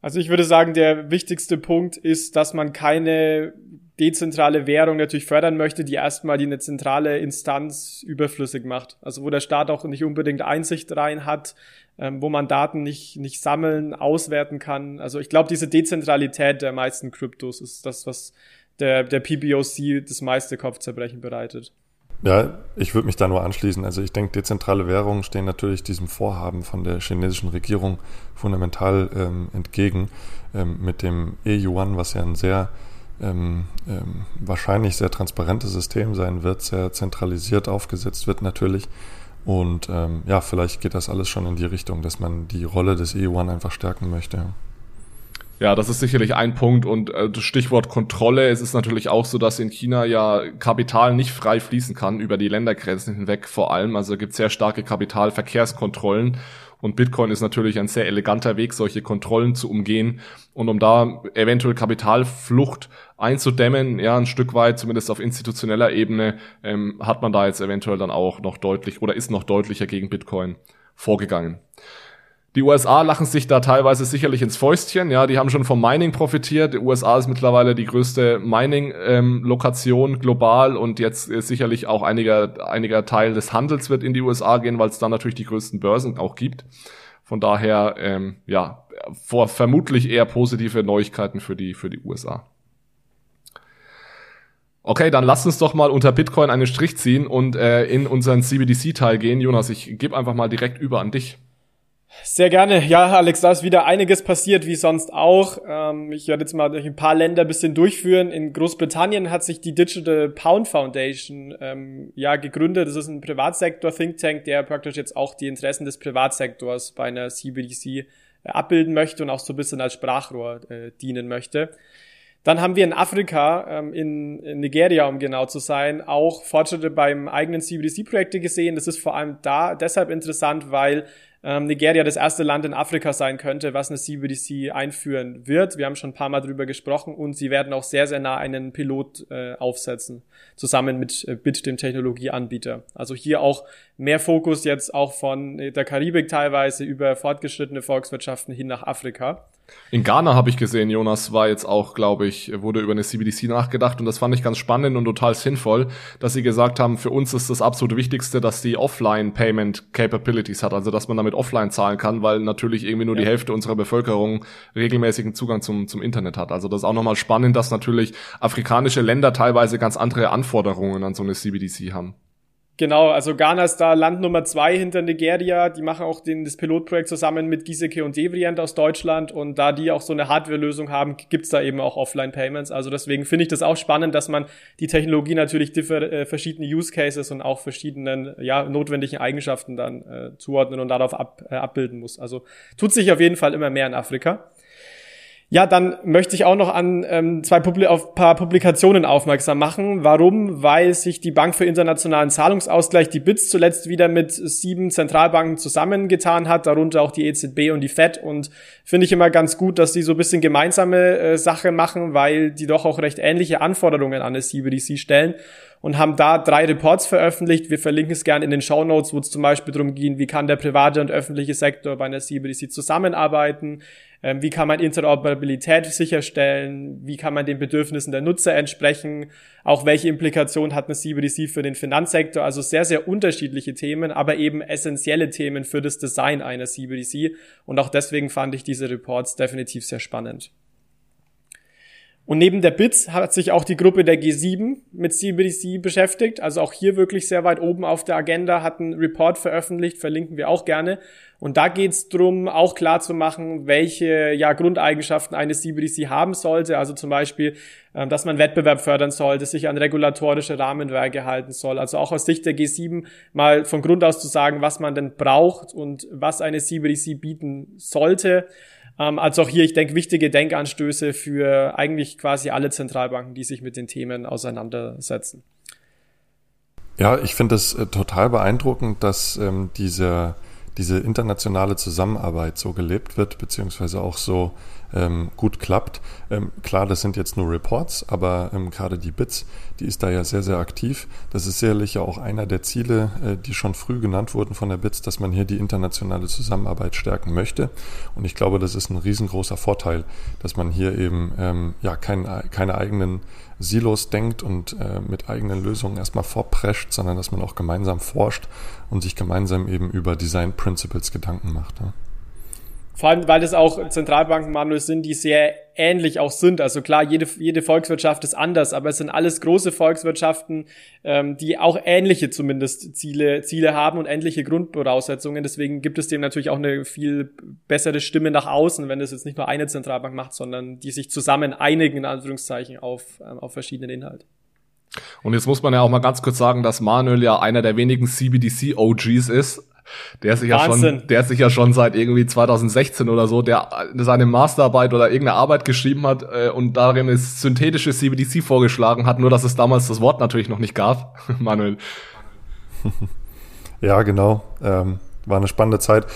Also ich würde sagen, der wichtigste Punkt ist, dass man keine dezentrale Währung natürlich fördern möchte, die erstmal die eine zentrale Instanz überflüssig macht. Also wo der Staat auch nicht unbedingt Einsicht rein hat, ähm, wo man Daten nicht, nicht sammeln, auswerten kann. Also ich glaube, diese Dezentralität der meisten Kryptos ist das, was der, der PBOC das meiste Kopfzerbrechen bereitet. Ja, ich würde mich da nur anschließen. Also ich denke, dezentrale Währungen stehen natürlich diesem Vorhaben von der chinesischen Regierung fundamental ähm, entgegen. Ähm, mit dem E-Yuan, was ja ein sehr ähm, ähm, wahrscheinlich sehr transparentes System sein wird, sehr zentralisiert aufgesetzt wird natürlich. Und ähm, ja, vielleicht geht das alles schon in die Richtung, dass man die Rolle des E1 einfach stärken möchte. Ja, das ist sicherlich ein Punkt und äh, das Stichwort Kontrolle. Es ist natürlich auch so, dass in China ja Kapital nicht frei fließen kann über die Ländergrenzen hinweg vor allem. Also gibt sehr starke Kapitalverkehrskontrollen und Bitcoin ist natürlich ein sehr eleganter Weg, solche Kontrollen zu umgehen und um da eventuell Kapitalflucht einzudämmen, ja, ein Stück weit, zumindest auf institutioneller Ebene, ähm, hat man da jetzt eventuell dann auch noch deutlich oder ist noch deutlicher gegen Bitcoin vorgegangen. Die USA lachen sich da teilweise sicherlich ins Fäustchen. Ja, die haben schon vom Mining profitiert. Die USA ist mittlerweile die größte Mining-Lokation ähm, global und jetzt ist sicherlich auch einiger, einiger Teil des Handels wird in die USA gehen, weil es da natürlich die größten Börsen auch gibt. Von daher, ähm, ja, vor, vermutlich eher positive Neuigkeiten für die, für die USA. Okay, dann lass uns doch mal unter Bitcoin einen Strich ziehen und äh, in unseren CBDC-Teil gehen. Jonas, ich gebe einfach mal direkt über an dich. Sehr gerne. Ja, Alex, da ist wieder einiges passiert, wie sonst auch. Ähm, ich werde jetzt mal durch ein paar Länder ein bisschen durchführen. In Großbritannien hat sich die Digital Pound Foundation ähm, ja gegründet. Das ist ein Privatsektor-Think Tank, der praktisch jetzt auch die Interessen des Privatsektors bei einer CBDC äh, abbilden möchte und auch so ein bisschen als Sprachrohr äh, dienen möchte. Dann haben wir in Afrika, ähm, in, in Nigeria, um genau zu sein, auch Fortschritte beim eigenen CBDC-Projekte gesehen. Das ist vor allem da deshalb interessant, weil ähm, Nigeria das erste Land in Afrika sein könnte, was eine CBDC einführen wird. Wir haben schon ein paar Mal drüber gesprochen und sie werden auch sehr, sehr nah einen Pilot äh, aufsetzen, zusammen mit äh, BIT, dem Technologieanbieter. Also hier auch mehr Fokus jetzt auch von der Karibik teilweise über fortgeschrittene Volkswirtschaften hin nach Afrika. In Ghana habe ich gesehen, Jonas war jetzt auch, glaube ich, wurde über eine CBDC nachgedacht und das fand ich ganz spannend und total sinnvoll, dass sie gesagt haben, für uns ist das absolut Wichtigste, dass die Offline-Payment Capabilities hat, also dass man damit offline zahlen kann, weil natürlich irgendwie nur ja. die Hälfte unserer Bevölkerung regelmäßigen Zugang zum, zum Internet hat. Also das ist auch nochmal spannend, dass natürlich afrikanische Länder teilweise ganz andere Anforderungen an so eine CBDC haben. Genau, also Ghana ist da Land Nummer zwei hinter Nigeria. Die machen auch den, das Pilotprojekt zusammen mit Giseke und Devrient aus Deutschland. Und da die auch so eine Hardware-Lösung haben, gibt's da eben auch Offline-Payments. Also deswegen finde ich das auch spannend, dass man die Technologie natürlich differ, äh, verschiedene Use Cases und auch verschiedenen ja, notwendigen Eigenschaften dann äh, zuordnen und darauf ab, äh, abbilden muss. Also tut sich auf jeden Fall immer mehr in Afrika. Ja, dann möchte ich auch noch an ähm, zwei Publi auf paar Publikationen aufmerksam machen. Warum? Weil sich die Bank für internationalen Zahlungsausgleich, die BITS, zuletzt wieder mit sieben Zentralbanken zusammengetan hat, darunter auch die EZB und die FED. Und finde ich immer ganz gut, dass die so ein bisschen gemeinsame äh, Sache machen, weil die doch auch recht ähnliche Anforderungen an das CBDC stellen und haben da drei Reports veröffentlicht. Wir verlinken es gerne in den Show Notes, wo es zum Beispiel darum ging, wie kann der private und öffentliche Sektor bei einer CBDC zusammenarbeiten, wie kann man Interoperabilität sicherstellen, wie kann man den Bedürfnissen der Nutzer entsprechen, auch welche Implikationen hat eine CBDC für den Finanzsektor, also sehr, sehr unterschiedliche Themen, aber eben essentielle Themen für das Design einer CBDC und auch deswegen fand ich diese Reports definitiv sehr spannend. Und neben der BITS hat sich auch die Gruppe der G7 mit CBDC beschäftigt. Also auch hier wirklich sehr weit oben auf der Agenda, hat einen Report veröffentlicht, verlinken wir auch gerne. Und da geht es darum, auch klar zu machen, welche ja, Grundeigenschaften eine CBDC haben sollte. Also zum Beispiel, ähm, dass man Wettbewerb fördern sollte, sich an regulatorische Rahmenwerke halten soll. Also auch aus Sicht der G7 mal von Grund aus zu sagen, was man denn braucht und was eine CBDC bieten sollte. Ähm, also auch hier, ich denke, wichtige Denkanstöße für eigentlich quasi alle Zentralbanken, die sich mit den Themen auseinandersetzen. Ja, ich finde es äh, total beeindruckend, dass ähm, diese, diese internationale Zusammenarbeit so gelebt wird, beziehungsweise auch so ähm, gut klappt. Ähm, klar, das sind jetzt nur Reports, aber ähm, gerade die Bits, die ist da ja sehr, sehr aktiv. Das ist sicherlich ja auch einer der Ziele, äh, die schon früh genannt wurden von der Bits, dass man hier die internationale Zusammenarbeit stärken möchte. Und ich glaube, das ist ein riesengroßer Vorteil, dass man hier eben ähm, ja kein, keine eigenen Silos denkt und äh, mit eigenen Lösungen erstmal vorprescht, sondern dass man auch gemeinsam forscht und sich gemeinsam eben über Design Principles Gedanken macht. Ja. Vor allem, weil das auch Zentralbanken, Manuel, sind, die sehr ähnlich auch sind. Also klar, jede, jede Volkswirtschaft ist anders, aber es sind alles große Volkswirtschaften, ähm, die auch ähnliche zumindest Ziele, Ziele haben und ähnliche Grundvoraussetzungen. Deswegen gibt es dem natürlich auch eine viel bessere Stimme nach außen, wenn das jetzt nicht nur eine Zentralbank macht, sondern die sich zusammen einigen, in Anführungszeichen, auf, ähm, auf verschiedenen Inhalt. Und jetzt muss man ja auch mal ganz kurz sagen, dass Manuel ja einer der wenigen CBDC-OGs ist. Der sich ja schon, der sich ja schon seit irgendwie 2016 oder so, der seine Masterarbeit oder irgendeine Arbeit geschrieben hat äh, und darin ist synthetische CBDC vorgeschlagen hat, nur dass es damals das Wort natürlich noch nicht gab. Manuel. Ja, genau. Ähm, war eine spannende Zeit.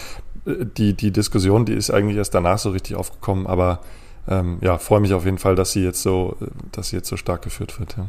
Die, die Diskussion, die ist eigentlich erst danach so richtig aufgekommen, aber ähm, ja, freue mich auf jeden Fall, dass sie jetzt so, dass sie jetzt so stark geführt wird. Ja.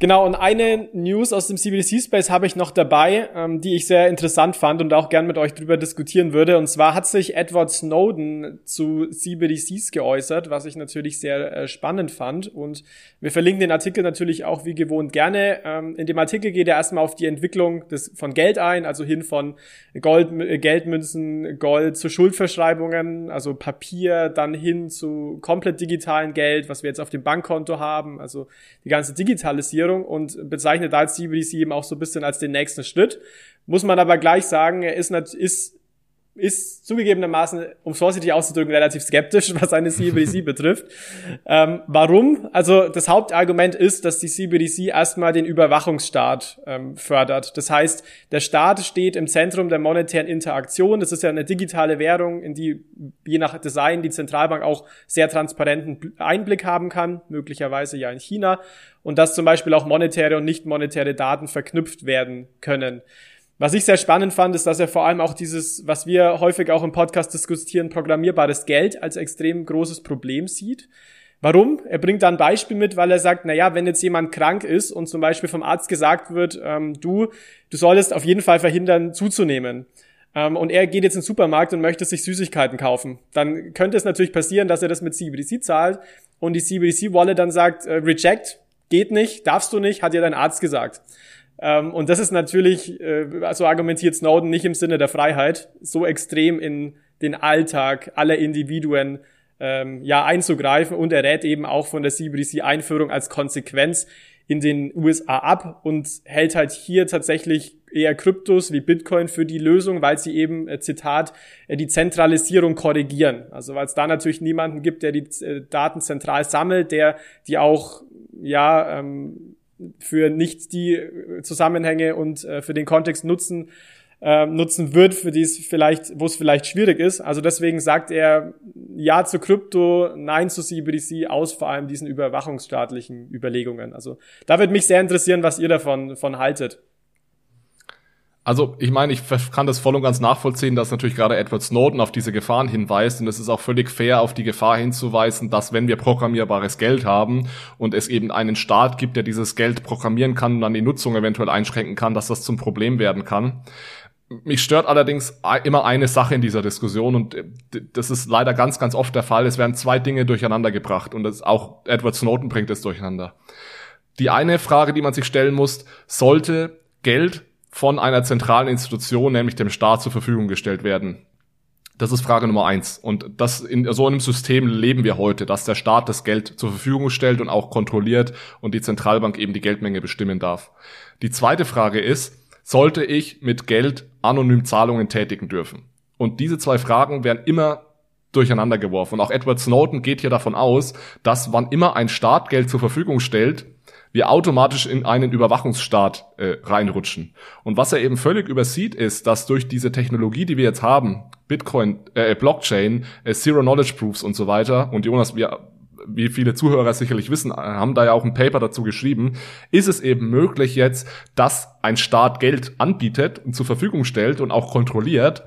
Genau, und eine News aus dem CBDC-Space habe ich noch dabei, ähm, die ich sehr interessant fand und auch gern mit euch drüber diskutieren würde. Und zwar hat sich Edward Snowden zu CBDCs geäußert, was ich natürlich sehr äh, spannend fand. Und wir verlinken den Artikel natürlich auch wie gewohnt gerne. Ähm, in dem Artikel geht er erstmal auf die Entwicklung des, von Geld ein, also hin von Gold, äh, Geldmünzen, Gold zu Schuldverschreibungen, also Papier, dann hin zu komplett digitalen Geld, was wir jetzt auf dem Bankkonto haben, also die ganze Digitalisierung. Digitalisierung und bezeichnet da CBDC eben auch so ein bisschen als den nächsten Schritt. Muss man aber gleich sagen, er ist, ist ist zugegebenermaßen, um es vorsichtig auszudrücken, relativ skeptisch, was eine CBDC betrifft. Ähm, warum? Also das Hauptargument ist, dass die CBDC erstmal den Überwachungsstaat ähm, fördert. Das heißt, der Staat steht im Zentrum der monetären Interaktion. Das ist ja eine digitale Währung, in die je nach Design die Zentralbank auch sehr transparenten Einblick haben kann, möglicherweise ja in China. Und dass zum Beispiel auch monetäre und nicht monetäre Daten verknüpft werden können. Was ich sehr spannend fand, ist, dass er vor allem auch dieses, was wir häufig auch im Podcast diskutieren, programmierbares Geld als extrem großes Problem sieht. Warum? Er bringt da ein Beispiel mit, weil er sagt, na ja, wenn jetzt jemand krank ist und zum Beispiel vom Arzt gesagt wird, ähm, du, du solltest auf jeden Fall verhindern, zuzunehmen. Ähm, und er geht jetzt in den Supermarkt und möchte sich Süßigkeiten kaufen. Dann könnte es natürlich passieren, dass er das mit CBDC zahlt und die CBDC-Wallet dann sagt, äh, reject, geht nicht, darfst du nicht, hat ja dein Arzt gesagt. Ähm, und das ist natürlich, äh, so argumentiert Snowden, nicht im Sinne der Freiheit, so extrem in den Alltag aller Individuen ähm, ja einzugreifen. Und er rät eben auch von der CBDC-Einführung als Konsequenz in den USA ab und hält halt hier tatsächlich eher Kryptos wie Bitcoin für die Lösung, weil sie eben, äh, Zitat, äh, die Zentralisierung korrigieren. Also weil es da natürlich niemanden gibt, der die äh, Daten zentral sammelt, der die auch ja ähm, für nicht die äh, Zusammenhänge und äh, für den Kontext nutzen äh, nutzen wird, für die es vielleicht, wo es vielleicht schwierig ist. Also deswegen sagt er ja zu Krypto, nein zu CBDC, aus vor allem diesen überwachungsstaatlichen Überlegungen. Also da wird mich sehr interessieren, was ihr davon von haltet. Also ich meine, ich kann das voll und ganz nachvollziehen, dass natürlich gerade Edward Snowden auf diese Gefahren hinweist und es ist auch völlig fair, auf die Gefahr hinzuweisen, dass wenn wir programmierbares Geld haben und es eben einen Staat gibt, der dieses Geld programmieren kann und dann die Nutzung eventuell einschränken kann, dass das zum Problem werden kann. Mich stört allerdings immer eine Sache in dieser Diskussion und äh, das ist leider ganz, ganz oft der Fall. Es werden zwei Dinge durcheinander gebracht und das auch Edward Snowden bringt es durcheinander. Die eine Frage, die man sich stellen muss, sollte Geld von einer zentralen Institution, nämlich dem Staat, zur Verfügung gestellt werden. Das ist Frage Nummer eins. Und das in so einem System leben wir heute, dass der Staat das Geld zur Verfügung stellt und auch kontrolliert und die Zentralbank eben die Geldmenge bestimmen darf. Die zweite Frage ist, sollte ich mit Geld anonym Zahlungen tätigen dürfen? Und diese zwei Fragen werden immer durcheinander geworfen. Und auch Edward Snowden geht hier davon aus, dass wann immer ein Staat Geld zur Verfügung stellt, wir automatisch in einen Überwachungsstaat äh, reinrutschen. Und was er eben völlig übersieht, ist, dass durch diese Technologie, die wir jetzt haben, Bitcoin, äh, Blockchain, äh, Zero Knowledge Proofs und so weiter, und Jonas, wir wie viele Zuhörer sicherlich wissen, haben da ja auch ein Paper dazu geschrieben, ist es eben möglich jetzt, dass ein Staat Geld anbietet und zur Verfügung stellt und auch kontrolliert,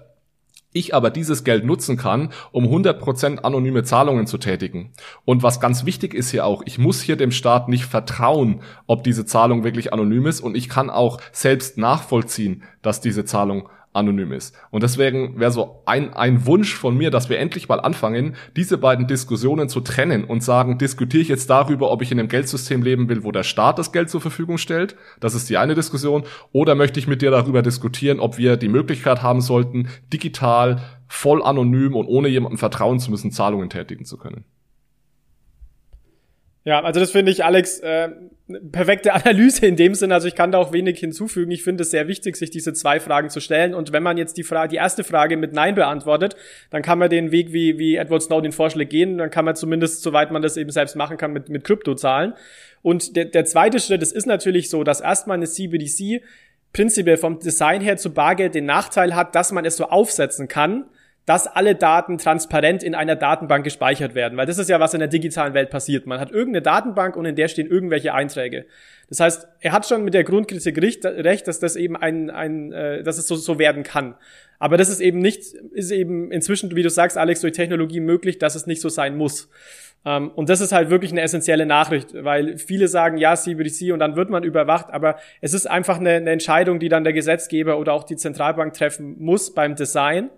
ich aber dieses Geld nutzen kann, um 100% anonyme Zahlungen zu tätigen. Und was ganz wichtig ist hier auch, ich muss hier dem Staat nicht vertrauen, ob diese Zahlung wirklich anonym ist und ich kann auch selbst nachvollziehen, dass diese Zahlung anonym ist. Und deswegen wäre so ein, ein Wunsch von mir, dass wir endlich mal anfangen, diese beiden Diskussionen zu trennen und sagen, diskutiere ich jetzt darüber, ob ich in einem Geldsystem leben will, wo der Staat das Geld zur Verfügung stellt. Das ist die eine Diskussion. Oder möchte ich mit dir darüber diskutieren, ob wir die Möglichkeit haben sollten, digital, voll anonym und ohne jemandem vertrauen zu müssen, Zahlungen tätigen zu können. Ja, also das finde ich, Alex, äh, perfekte Analyse in dem Sinn. Also ich kann da auch wenig hinzufügen. Ich finde es sehr wichtig, sich diese zwei Fragen zu stellen. Und wenn man jetzt die Frage, die erste Frage mit Nein beantwortet, dann kann man den Weg, wie, wie Edward Snowden den Vorschlag gehen. Dann kann man zumindest, soweit man das eben selbst machen kann, mit, mit Kryptozahlen. Und der, der zweite Schritt, es ist natürlich so, dass erstmal eine CBDC prinzipiell vom Design her zu Bargeld den Nachteil hat, dass man es so aufsetzen kann, dass alle Daten transparent in einer Datenbank gespeichert werden. Weil das ist ja, was in der digitalen Welt passiert. Man hat irgendeine Datenbank und in der stehen irgendwelche Einträge. Das heißt, er hat schon mit der Grundkritik recht, dass das eben ein, ein äh, dass es so, so werden kann. Aber das ist eben nicht, ist eben inzwischen, wie du sagst, Alex, durch Technologie möglich, dass es nicht so sein muss. Um, ähm, und das ist halt wirklich eine essentielle Nachricht, weil viele sagen, ja, CBDC und dann wird man überwacht, aber es ist einfach eine, eine Entscheidung, die dann der Gesetzgeber oder auch die Zentralbank treffen muss beim Design.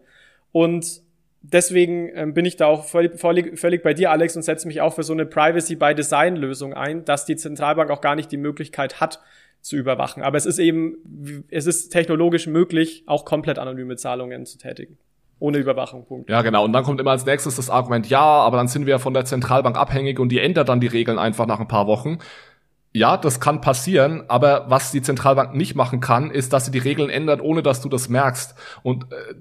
Und deswegen ähm, bin ich da auch völlig, völlig, bei dir, Alex, und setze mich auch für so eine Privacy-by-Design-Lösung ein, dass die Zentralbank auch gar nicht die Möglichkeit hat, zu überwachen. Aber es ist eben, es ist technologisch möglich, auch komplett anonyme Zahlungen zu tätigen. Ohne Überwachung. Punkt. Ja, genau. Und dann kommt immer als nächstes das Argument, ja, aber dann sind wir von der Zentralbank abhängig und die ändert dann die Regeln einfach nach ein paar Wochen. Ja, das kann passieren, aber was die Zentralbank nicht machen kann, ist, dass sie die Regeln ändert, ohne dass du das merkst. Und äh,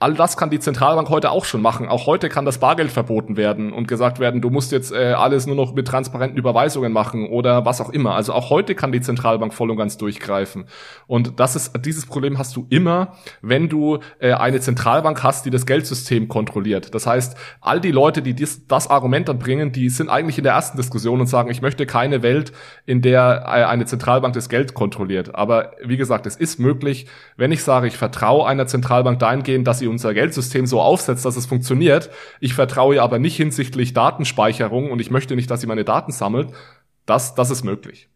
all das kann die Zentralbank heute auch schon machen. Auch heute kann das Bargeld verboten werden und gesagt werden, du musst jetzt äh, alles nur noch mit transparenten Überweisungen machen oder was auch immer. Also auch heute kann die Zentralbank voll und ganz durchgreifen. Und das ist dieses Problem hast du immer, wenn du äh, eine Zentralbank hast, die das Geldsystem kontrolliert. Das heißt, all die Leute, die dies, das Argument dann bringen, die sind eigentlich in der ersten Diskussion und sagen, ich möchte keine Welt, in der äh, eine Zentralbank das Geld kontrolliert. Aber wie gesagt, es ist möglich, wenn ich sage, ich vertraue einer Zentralbank dahingehend, dass sie unser Geldsystem so aufsetzt, dass es funktioniert. Ich vertraue ihr aber nicht hinsichtlich Datenspeicherung und ich möchte nicht, dass sie meine Daten sammelt. Das, das ist möglich.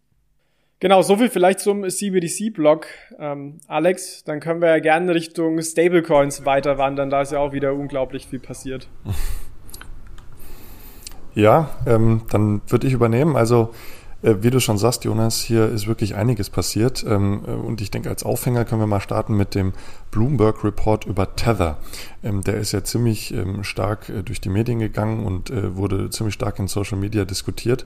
Genau, soviel vielleicht zum CBDC-Block, ähm, Alex. Dann können wir ja gerne Richtung Stablecoins weiter wandern. Da ist ja auch wieder unglaublich viel passiert. Ja, ähm, dann würde ich übernehmen. Also wie du schon sagst, Jonas, hier ist wirklich einiges passiert. Ähm, äh, und ich denke, als Aufhänger können wir mal starten mit dem Bloomberg Report über Tether. Ähm, der ist ja ziemlich ähm, stark äh, durch die Medien gegangen und wurde ziemlich stark in Social Media diskutiert.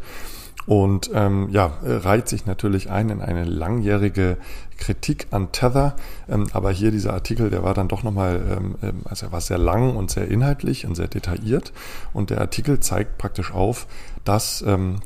Und ähm, ja, reiht sich natürlich ein in eine langjährige Kritik an Tether. Ähm, aber hier dieser Artikel, der war dann doch nochmal, ähm, also er war sehr lang und sehr inhaltlich und sehr detailliert. Und der Artikel zeigt praktisch auf, dass ähm,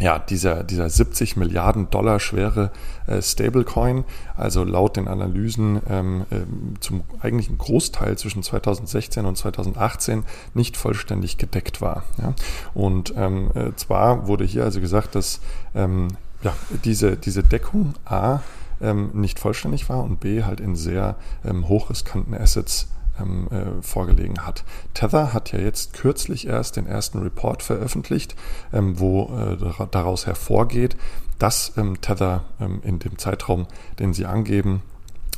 ja, dieser, dieser 70 Milliarden Dollar schwere äh, Stablecoin, also laut den Analysen ähm, äh, zum eigentlichen Großteil zwischen 2016 und 2018 nicht vollständig gedeckt war. Ja? Und ähm, äh, zwar wurde hier also gesagt, dass ähm, ja, diese, diese Deckung A ähm, nicht vollständig war und B halt in sehr ähm, hochriskanten Assets ähm, äh, vorgelegen hat. Tether hat ja jetzt kürzlich erst den ersten Report veröffentlicht, ähm, wo äh, daraus hervorgeht, dass ähm, Tether ähm, in dem Zeitraum, den sie angeben,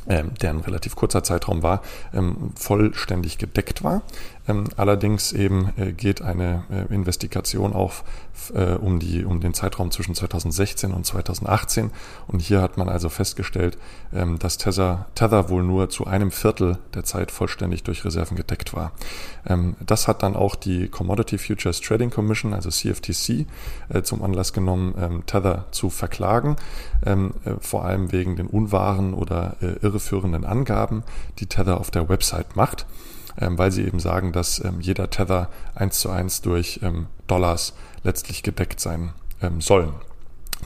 ähm, der ein relativ kurzer Zeitraum war, ähm, vollständig gedeckt war. Ähm, allerdings eben äh, geht eine äh, Investigation auch äh, um, die, um den Zeitraum zwischen 2016 und 2018. Und hier hat man also festgestellt, ähm, dass Tether, Tether wohl nur zu einem Viertel der Zeit vollständig durch Reserven gedeckt war. Ähm, das hat dann auch die Commodity Futures Trading Commission, also CFTC, zum Anlass genommen, Tether zu verklagen, vor allem wegen den unwahren oder irreführenden Angaben, die Tether auf der Website macht weil sie eben sagen, dass ähm, jeder Tether eins zu eins durch ähm, Dollars letztlich gedeckt sein ähm, sollen.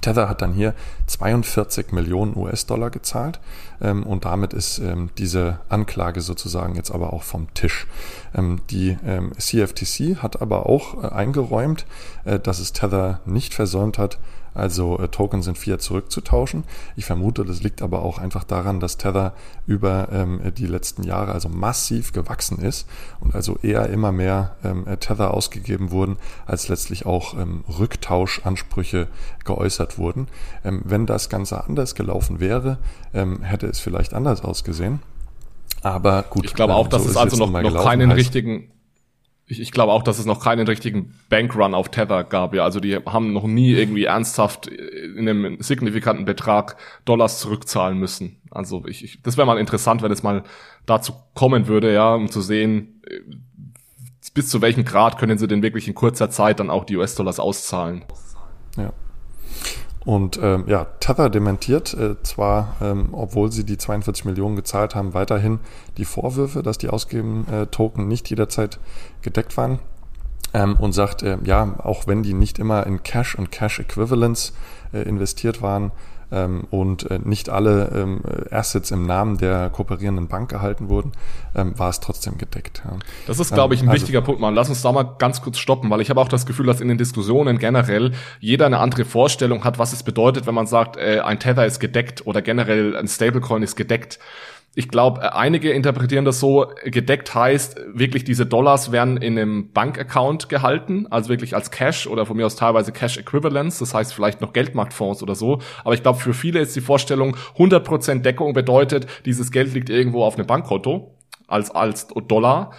Tether hat dann hier 42 Millionen US-Dollar gezahlt ähm, und damit ist ähm, diese Anklage sozusagen jetzt aber auch vom Tisch. Ähm, die ähm, CFTC hat aber auch äh, eingeräumt, äh, dass es Tether nicht versäumt hat, also äh, Tokens in Fiat zurückzutauschen. Ich vermute, das liegt aber auch einfach daran, dass Tether über ähm, die letzten Jahre also massiv gewachsen ist und also eher immer mehr ähm, äh, Tether ausgegeben wurden, als letztlich auch ähm, Rücktauschansprüche geäußert wurden. Ähm, wenn das Ganze anders gelaufen wäre, ähm, hätte es vielleicht anders ausgesehen. Aber gut. Ich glaube auch, dass so es also noch, noch keinen richtigen ich, ich glaube auch, dass es noch keinen richtigen Bankrun auf Tether gab. Ja, also die haben noch nie irgendwie ernsthaft in einem signifikanten Betrag Dollars zurückzahlen müssen. Also ich, ich das wäre mal interessant, wenn es mal dazu kommen würde, ja, um zu sehen, äh, bis zu welchem Grad können sie denn wirklich in kurzer Zeit dann auch die US-Dollars auszahlen. Ja. Und ähm, ja, Tether dementiert äh, zwar, ähm, obwohl sie die 42 Millionen gezahlt haben, weiterhin die Vorwürfe, dass die ausgegebenen äh, Token nicht jederzeit gedeckt waren ähm, und sagt, äh, ja, auch wenn die nicht immer in Cash und Cash Equivalents äh, investiert waren, und äh, nicht alle ähm, Assets im Namen der kooperierenden Bank gehalten wurden, ähm, war es trotzdem gedeckt. Das ist, glaube ich, ein ähm, wichtiger Punkt, Mann. Lass uns da mal ganz kurz stoppen, weil ich habe auch das Gefühl, dass in den Diskussionen generell jeder eine andere Vorstellung hat, was es bedeutet, wenn man sagt, äh, ein Tether ist gedeckt oder generell ein Stablecoin ist gedeckt ich glaube, äh, einige interpretieren das so, gedeckt heißt, wirklich diese Dollars werden in einem Bankaccount gehalten, also wirklich als Cash oder von mir aus teilweise Cash Equivalents, das heißt vielleicht noch Geldmarktfonds oder so. Aber ich glaube, für viele ist die Vorstellung, 100% Deckung bedeutet, dieses Geld liegt irgendwo auf einem Bankkonto als, als Dollar.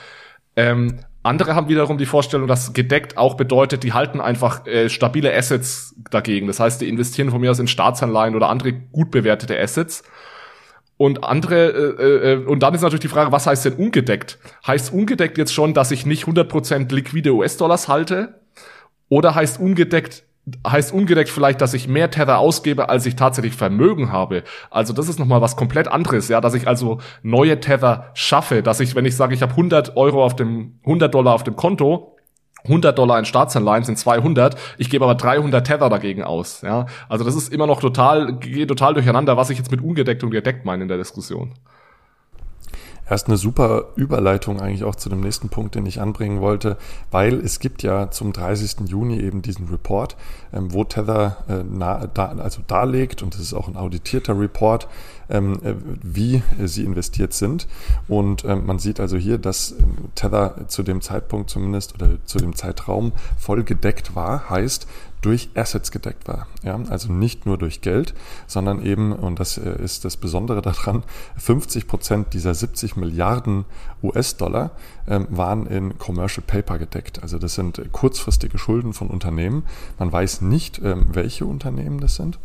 Ähm, andere haben wiederum die Vorstellung, dass gedeckt auch bedeutet, die halten einfach äh, stabile Assets dagegen. Das heißt, die investieren von mir aus in Staatsanleihen oder andere gut bewertete Assets. Und andere, äh, äh, und dann ist natürlich die Frage, was heißt denn ungedeckt? Heißt ungedeckt jetzt schon, dass ich nicht 100% liquide US-Dollars halte? Oder heißt ungedeckt, heißt ungedeckt vielleicht, dass ich mehr Tether ausgebe, als ich tatsächlich Vermögen habe? Also das ist nochmal was komplett anderes, ja, dass ich also neue Tether schaffe, dass ich, wenn ich sage, ich habe 100 Euro auf dem, 100 Dollar auf dem Konto, 100 Dollar in Staatsanleihen sind 200, ich gebe aber 300 Tether dagegen aus. Ja, also das ist immer noch total, geht total durcheinander, was ich jetzt mit ungedeckt und gedeckt meine in der Diskussion. Erst eine super Überleitung eigentlich auch zu dem nächsten Punkt, den ich anbringen wollte, weil es gibt ja zum 30. Juni eben diesen Report, ähm, wo Tether äh, na, da, also darlegt, und das ist auch ein auditierter Report, ähm, äh, wie sie investiert sind. Und ähm, man sieht also hier, dass ähm, Tether zu dem Zeitpunkt zumindest oder zu dem Zeitraum voll gedeckt war, heißt, durch Assets gedeckt war. Ja? Also nicht nur durch Geld, sondern eben, und das äh, ist das Besondere daran, 50 Prozent dieser 70 Milliarden US-Dollar ähm, waren in Commercial Paper gedeckt. Also das sind kurzfristige Schulden von Unternehmen. Man weiß nicht, ähm, welche Unternehmen das sind.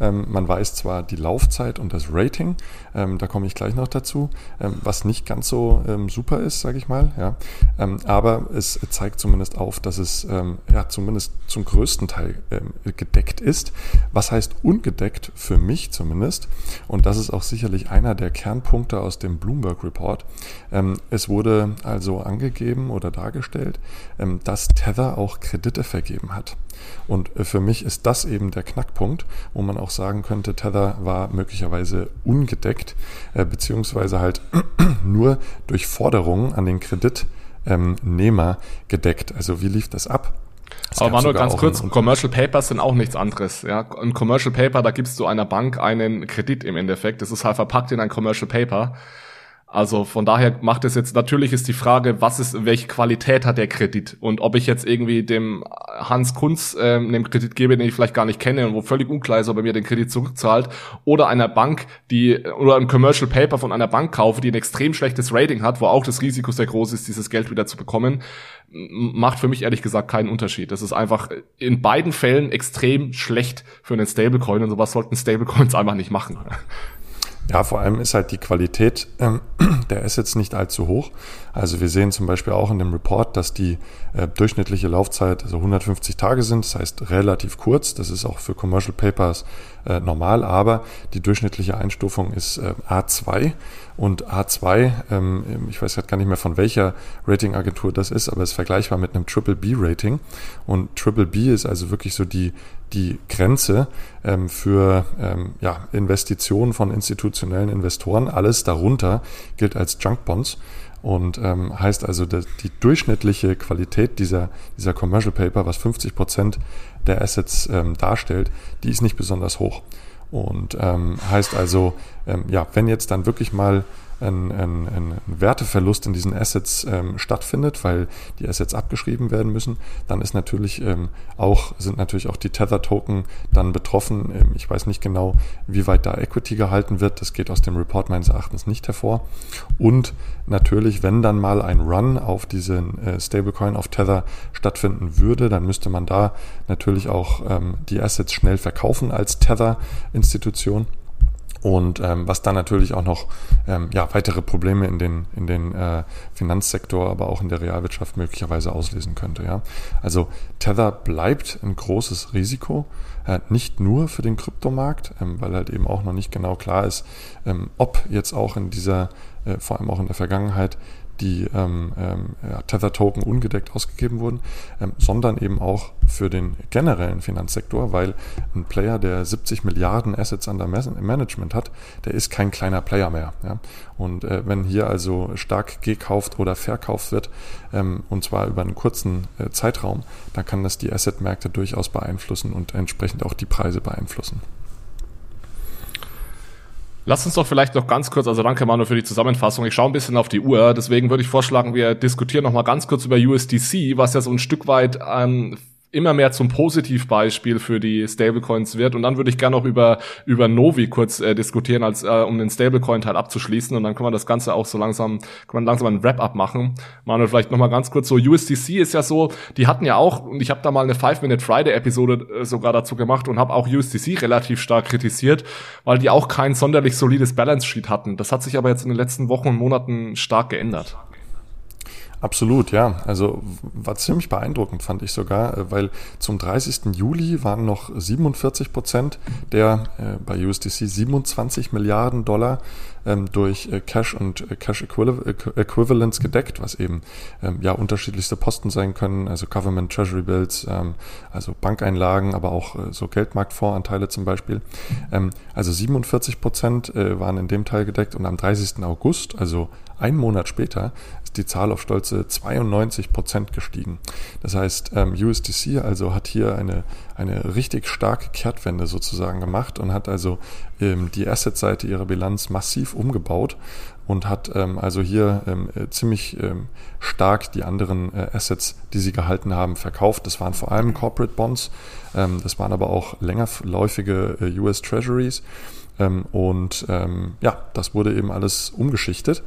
Ähm, man weiß zwar die Laufzeit und das Rating, da komme ich gleich noch dazu, was nicht ganz so super ist, sage ich mal. Aber es zeigt zumindest auf, dass es zumindest zum größten Teil gedeckt ist. Was heißt ungedeckt für mich zumindest? Und das ist auch sicherlich einer der Kernpunkte aus dem Bloomberg Report. es wurde also so angegeben oder dargestellt, ähm, dass Tether auch Kredite vergeben hat. Und äh, für mich ist das eben der Knackpunkt, wo man auch sagen könnte, Tether war möglicherweise ungedeckt, äh, beziehungsweise halt nur durch Forderungen an den Kreditnehmer gedeckt. Also wie lief das ab? Es Aber Manuel, ganz kurz, Commercial Papers sind auch nichts anderes. Ja, ein Commercial Paper, da gibst du einer Bank einen Kredit im Endeffekt. Das ist halt verpackt in ein Commercial Paper. Also von daher macht es jetzt, natürlich ist die Frage, was ist, welche Qualität hat der Kredit? Und ob ich jetzt irgendwie dem Hans Kunz äh, einen Kredit gebe, den ich vielleicht gar nicht kenne und wo völlig unklar ist, ob er mir den Kredit zurückzahlt, oder einer Bank, die, oder ein Commercial Paper von einer Bank kaufe, die ein extrem schlechtes Rating hat, wo auch das Risiko sehr groß ist, dieses Geld wieder zu bekommen, macht für mich ehrlich gesagt keinen Unterschied. Das ist einfach in beiden Fällen extrem schlecht für einen Stablecoin und sowas sollten Stablecoins einfach nicht machen. Ja, vor allem ist halt die Qualität ähm, der Assets nicht allzu hoch. Also wir sehen zum Beispiel auch in dem Report, dass die äh, durchschnittliche Laufzeit also 150 Tage sind, das heißt relativ kurz. Das ist auch für Commercial Papers äh, normal, aber die durchschnittliche Einstufung ist äh, A2 und A2, ähm, ich weiß gerade gar nicht mehr von welcher Ratingagentur das ist, aber es ist vergleichbar mit einem Triple B Rating und Triple B ist also wirklich so die die Grenze ähm, für ähm, ja, Investitionen von institutionellen Investoren. Alles darunter gilt als Junk Bonds. Und ähm, heißt also, dass die durchschnittliche Qualität dieser, dieser Commercial Paper, was 50 Prozent der Assets ähm, darstellt, die ist nicht besonders hoch. Und ähm, heißt also, ähm, ja, wenn jetzt dann wirklich mal ein, ein, ein Werteverlust in diesen Assets ähm, stattfindet, weil die Assets abgeschrieben werden müssen, dann ist natürlich ähm, auch, sind natürlich auch die Tether-Token dann betroffen. Ähm, ich weiß nicht genau, wie weit da Equity gehalten wird. Das geht aus dem Report meines Erachtens nicht hervor. Und natürlich, wenn dann mal ein Run auf diesen äh, Stablecoin auf Tether stattfinden würde, dann müsste man da natürlich auch ähm, die Assets schnell verkaufen als Tether-Institution. Und ähm, was dann natürlich auch noch ähm, ja, weitere Probleme in den, in den äh, Finanzsektor, aber auch in der Realwirtschaft möglicherweise auslesen könnte. Ja? Also Tether bleibt ein großes Risiko, äh, nicht nur für den Kryptomarkt, ähm, weil halt eben auch noch nicht genau klar ist, ähm, ob jetzt auch in dieser, äh, vor allem auch in der Vergangenheit, die ähm, ja, Tether-Token ungedeckt ausgegeben wurden, ähm, sondern eben auch für den generellen Finanzsektor, weil ein Player, der 70 Milliarden Assets under Management hat, der ist kein kleiner Player mehr. Ja? Und äh, wenn hier also stark gekauft oder verkauft wird, ähm, und zwar über einen kurzen äh, Zeitraum, dann kann das die Assetmärkte durchaus beeinflussen und entsprechend auch die Preise beeinflussen. Lass uns doch vielleicht noch ganz kurz, also danke Manu für die Zusammenfassung. Ich schaue ein bisschen auf die Uhr, deswegen würde ich vorschlagen, wir diskutieren noch mal ganz kurz über USDC, was ja so ein Stück weit ähm, immer mehr zum Positivbeispiel für die Stablecoins wird. Und dann würde ich gerne noch über, über Novi kurz äh, diskutieren, als äh, um den Stablecoin-Teil abzuschließen. Und dann können wir das Ganze auch so langsam, kann man langsam ein Wrap-up machen. Manuel, vielleicht noch mal ganz kurz so, USDC ist ja so, die hatten ja auch, und ich habe da mal eine Five-Minute-Friday-Episode äh, sogar dazu gemacht und habe auch USDC relativ stark kritisiert, weil die auch kein sonderlich solides Balance-Sheet hatten. Das hat sich aber jetzt in den letzten Wochen und Monaten stark geändert. Absolut, ja. Also war ziemlich beeindruckend, fand ich sogar, äh, weil zum 30. Juli waren noch 47 Prozent der äh, bei USDC 27 Milliarden Dollar ähm, durch äh, Cash und äh, Cash Equivalents gedeckt, was eben ähm, ja unterschiedlichste Posten sein können, also Government Treasury Bills, ähm, also Bankeinlagen, aber auch äh, so Geldmarktfondsanteile zum Beispiel. Ähm, also 47 Prozent äh, waren in dem Teil gedeckt und am 30. August, also ein Monat später, ist die Zahl auf stolze 92 Prozent gestiegen. Das heißt, ähm, USDC also hat hier eine, eine richtig starke Kehrtwende sozusagen gemacht und hat also ähm, die Asset-Seite ihrer Bilanz massiv umgebaut und hat ähm, also hier ähm, äh, ziemlich ähm, stark die anderen äh, Assets, die sie gehalten haben, verkauft. Das waren vor allem Corporate Bonds, ähm, das waren aber auch längerläufige äh, US Treasuries. Und ja, das wurde eben alles umgeschichtet.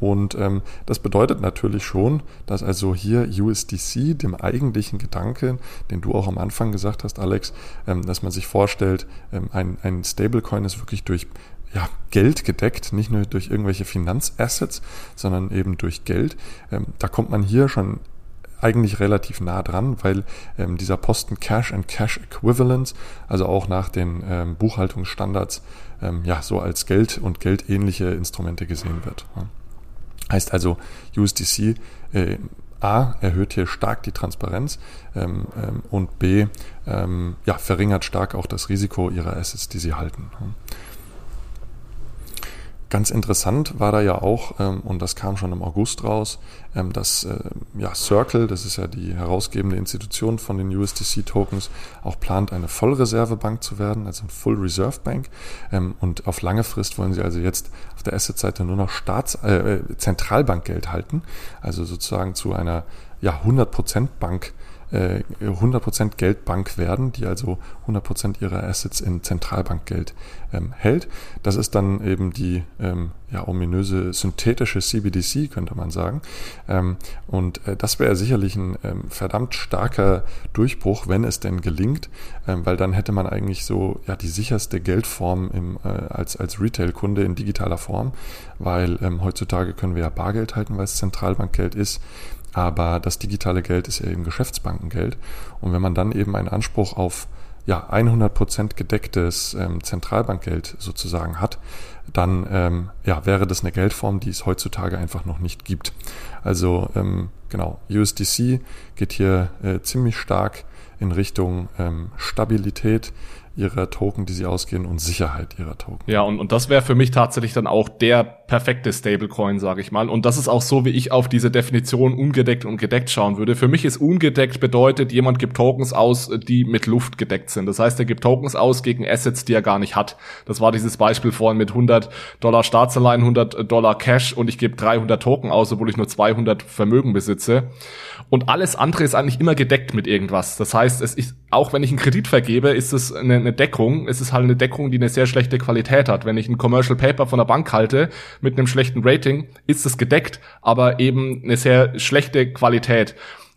Und ähm, das bedeutet natürlich schon, dass also hier USDC dem eigentlichen Gedanken, den du auch am Anfang gesagt hast, Alex, ähm, dass man sich vorstellt, ähm, ein, ein Stablecoin ist wirklich durch ja, Geld gedeckt, nicht nur durch irgendwelche Finanzassets, sondern eben durch Geld. Ähm, da kommt man hier schon eigentlich relativ nah dran, weil ähm, dieser Posten Cash and Cash Equivalents, also auch nach den ähm, Buchhaltungsstandards, ähm, ja, so als Geld und geldähnliche Instrumente gesehen wird. Ja. Heißt also, USDC äh, A erhöht hier stark die Transparenz ähm, ähm, und B ähm, ja, verringert stark auch das Risiko ihrer Assets, die sie halten. Ganz interessant war da ja auch, ähm, und das kam schon im August raus, ähm, dass äh, ja, Circle, das ist ja die herausgebende Institution von den USDC-Tokens, auch plant, eine Vollreservebank zu werden, also ein Full Reserve Bank. Ähm, und auf lange Frist wollen sie also jetzt auf der Asset-Seite nur noch Staats äh, äh Zentralbankgeld halten, also sozusagen zu einer ja, 100% Bank 100% äh, Geldbank werden, die also 100% ihrer Assets in Zentralbankgeld ähm, hält. Das ist dann eben die ähm, ja, ominöse synthetische CBDC, könnte man sagen. Ähm, und äh, das wäre sicherlich ein ähm, verdammt starker Durchbruch, wenn es denn gelingt, ähm, weil dann hätte man eigentlich so ja, die sicherste Geldform im, äh, als, als Retail-Kunde in digitaler Form, weil ähm, heutzutage können wir ja Bargeld halten, weil es Zentralbankgeld ist. Aber das digitale Geld ist ja eben Geschäftsbankengeld. Und wenn man dann eben einen Anspruch auf ja, 100% gedecktes ähm, Zentralbankgeld sozusagen hat, dann ähm, ja, wäre das eine Geldform, die es heutzutage einfach noch nicht gibt. Also ähm, genau, USDC geht hier äh, ziemlich stark in Richtung ähm, Stabilität, ihrer Token, die sie ausgehen und Sicherheit ihrer Token. Ja, und, und das wäre für mich tatsächlich dann auch der perfekte Stablecoin, sage ich mal. Und das ist auch so, wie ich auf diese Definition ungedeckt und gedeckt schauen würde. Für mich ist ungedeckt bedeutet, jemand gibt Tokens aus, die mit Luft gedeckt sind. Das heißt, er gibt Tokens aus gegen Assets, die er gar nicht hat. Das war dieses Beispiel vorhin mit 100 Dollar Staatsanleihen, 100 Dollar Cash und ich gebe 300 Token aus, obwohl ich nur 200 Vermögen besitze. Und alles andere ist eigentlich immer gedeckt mit irgendwas. Das heißt, es ist, auch wenn ich einen Kredit vergebe, ist es eine, eine Deckung. Es ist halt eine Deckung, die eine sehr schlechte Qualität hat. Wenn ich ein Commercial Paper von der Bank halte mit einem schlechten Rating, ist es gedeckt, aber eben eine sehr schlechte Qualität.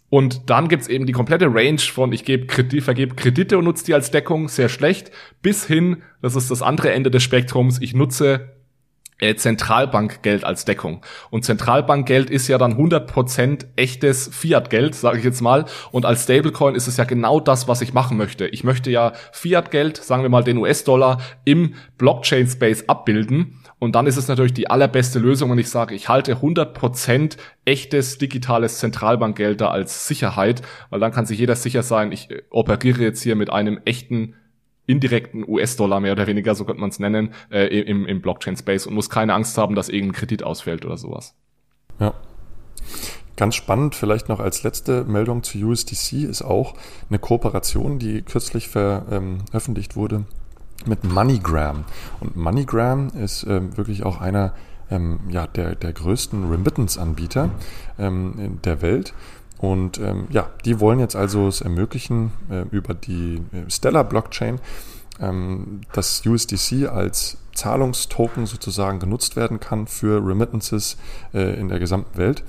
Und dann gibt's eben die komplette Range von ich gebe Kredit, vergebe Kredite und nutze die als Deckung, sehr schlecht, bis hin, das ist das andere Ende des Spektrums, ich nutze äh, Zentralbankgeld als Deckung. Und Zentralbankgeld ist ja dann 100% echtes Fiat-Geld, sage ich jetzt mal. Und als Stablecoin ist es ja genau das, was ich machen möchte. Ich möchte ja Fiat-Geld, sagen wir mal den US-Dollar, im Blockchain-Space abbilden. Und dann ist es natürlich die allerbeste Lösung, wenn ich sage, ich halte 100% echtes digitales Zentralbankgeld da als Sicherheit, weil dann kann sich jeder sicher sein, ich äh, operiere jetzt hier mit einem echten indirekten US-Dollar mehr oder weniger, so könnte man es nennen, äh, im, im Blockchain-Space und muss keine Angst haben, dass irgendein Kredit ausfällt oder sowas. Ja. Ganz spannend, vielleicht noch als letzte Meldung zu USDC ist auch eine Kooperation, die kürzlich veröffentlicht wurde mit MoneyGram. Und MoneyGram ist ähm, wirklich auch einer ähm, ja, der, der größten Remittance-Anbieter ähm, der Welt. Und ähm, ja, die wollen jetzt also es ermöglichen, äh, über die äh, Stellar Blockchain, ähm, dass USDC als Zahlungstoken sozusagen genutzt werden kann für Remittances äh, in der gesamten Welt.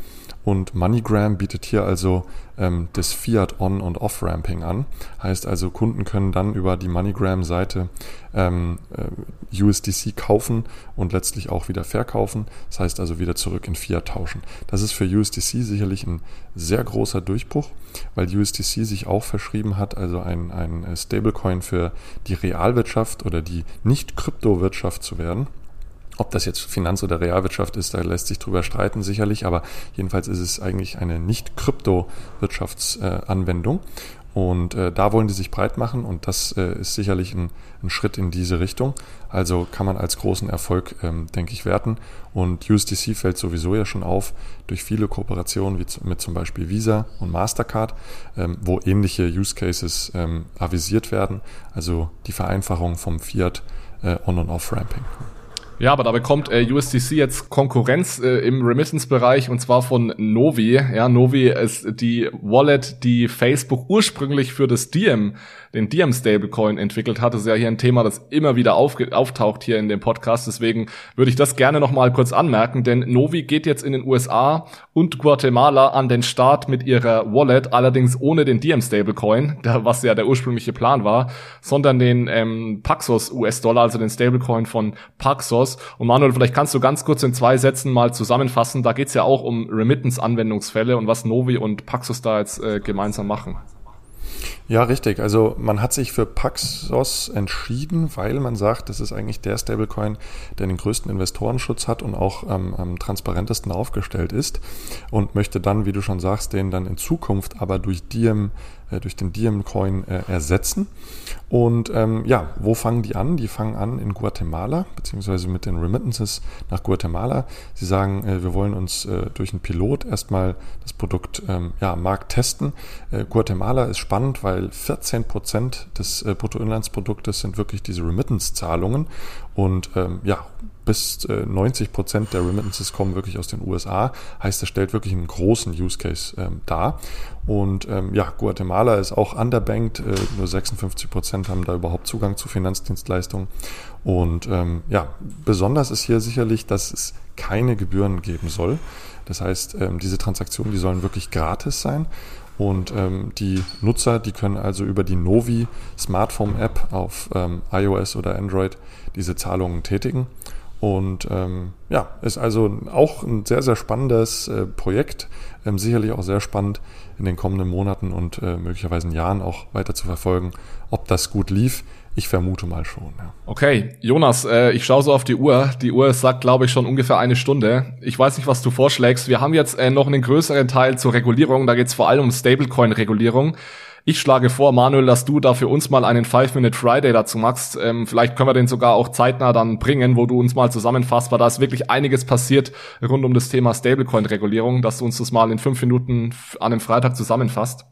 Und MoneyGram bietet hier also ähm, das Fiat On- und Off-Ramping an. Heißt also, Kunden können dann über die MoneyGram-Seite ähm, äh, USDC kaufen und letztlich auch wieder verkaufen. Das heißt also wieder zurück in Fiat tauschen. Das ist für USDC sicherlich ein sehr großer Durchbruch, weil USDC sich auch verschrieben hat, also ein, ein Stablecoin für die Realwirtschaft oder die Nicht-Kryptowirtschaft zu werden. Ob das jetzt Finanz- oder Realwirtschaft ist, da lässt sich drüber streiten sicherlich, aber jedenfalls ist es eigentlich eine nicht-Krypto-Wirtschaftsanwendung. Und äh, da wollen die sich breit machen und das äh, ist sicherlich ein, ein, Schritt in diese Richtung. Also kann man als großen Erfolg, ähm, denke ich, werten. Und USDC fällt sowieso ja schon auf durch viele Kooperationen wie mit zum Beispiel Visa und Mastercard, ähm, wo ähnliche Use Cases ähm, avisiert werden. Also die Vereinfachung vom Fiat äh, On- und Off-Ramping. Ja, aber da bekommt äh, USDC jetzt Konkurrenz äh, im Remittance-Bereich und zwar von Novi. Ja, Novi ist die Wallet, die Facebook ursprünglich für das Diem den Diem Stablecoin entwickelt hat. Das ist ja hier ein Thema, das immer wieder auftaucht hier in dem Podcast. Deswegen würde ich das gerne nochmal kurz anmerken, denn Novi geht jetzt in den USA und Guatemala an den Start mit ihrer Wallet, allerdings ohne den Diem Stablecoin, was ja der ursprüngliche Plan war, sondern den ähm, Paxos US-Dollar, also den Stablecoin von Paxos. Und Manuel, vielleicht kannst du ganz kurz in zwei Sätzen mal zusammenfassen. Da geht's ja auch um Remittance-Anwendungsfälle und was Novi und Paxos da jetzt äh, gemeinsam machen. Ja, richtig. Also man hat sich für Paxos entschieden, weil man sagt, das ist eigentlich der Stablecoin, der den größten Investorenschutz hat und auch ähm, am transparentesten aufgestellt ist und möchte dann, wie du schon sagst, den dann in Zukunft aber durch Diem äh, durch den Diem-Coin äh, ersetzen. Und ähm, ja, wo fangen die an? Die fangen an in Guatemala, beziehungsweise mit den Remittances nach Guatemala. Sie sagen, äh, wir wollen uns äh, durch einen Pilot erstmal das Produkt ähm, ja, am Markt testen. Äh, Guatemala ist spannend, weil 14 Prozent des äh, Bruttoinlandsproduktes sind wirklich diese Remittance-Zahlungen. Und ähm, ja, bis äh, 90 Prozent der Remittances kommen wirklich aus den USA. Heißt, das stellt wirklich einen großen Use Case ähm, dar. Und ähm, ja, Guatemala ist auch underbanked. Äh, nur 56 Prozent haben da überhaupt Zugang zu Finanzdienstleistungen. Und ähm, ja, besonders ist hier sicherlich, dass es keine Gebühren geben soll. Das heißt, ähm, diese Transaktionen, die sollen wirklich gratis sein. Und ähm, die Nutzer, die können also über die Novi Smartphone App auf ähm, iOS oder Android diese Zahlungen tätigen. Und ähm, ja, ist also auch ein sehr, sehr spannendes äh, Projekt. Ähm, sicherlich auch sehr spannend in den kommenden Monaten und äh, möglicherweise Jahren auch weiter zu verfolgen, ob das gut lief. Ich vermute mal schon. Ja. Okay, Jonas, äh, ich schaue so auf die Uhr. Die Uhr sagt, glaube ich, schon ungefähr eine Stunde. Ich weiß nicht, was du vorschlägst. Wir haben jetzt äh, noch einen größeren Teil zur Regulierung. Da geht es vor allem um Stablecoin-Regulierung. Ich schlage vor, Manuel, dass du da für uns mal einen Five-Minute Friday dazu machst. Ähm, vielleicht können wir den sogar auch zeitnah dann bringen, wo du uns mal zusammenfasst, weil da ist wirklich einiges passiert rund um das Thema Stablecoin-Regulierung, dass du uns das mal in fünf Minuten an einem Freitag zusammenfasst.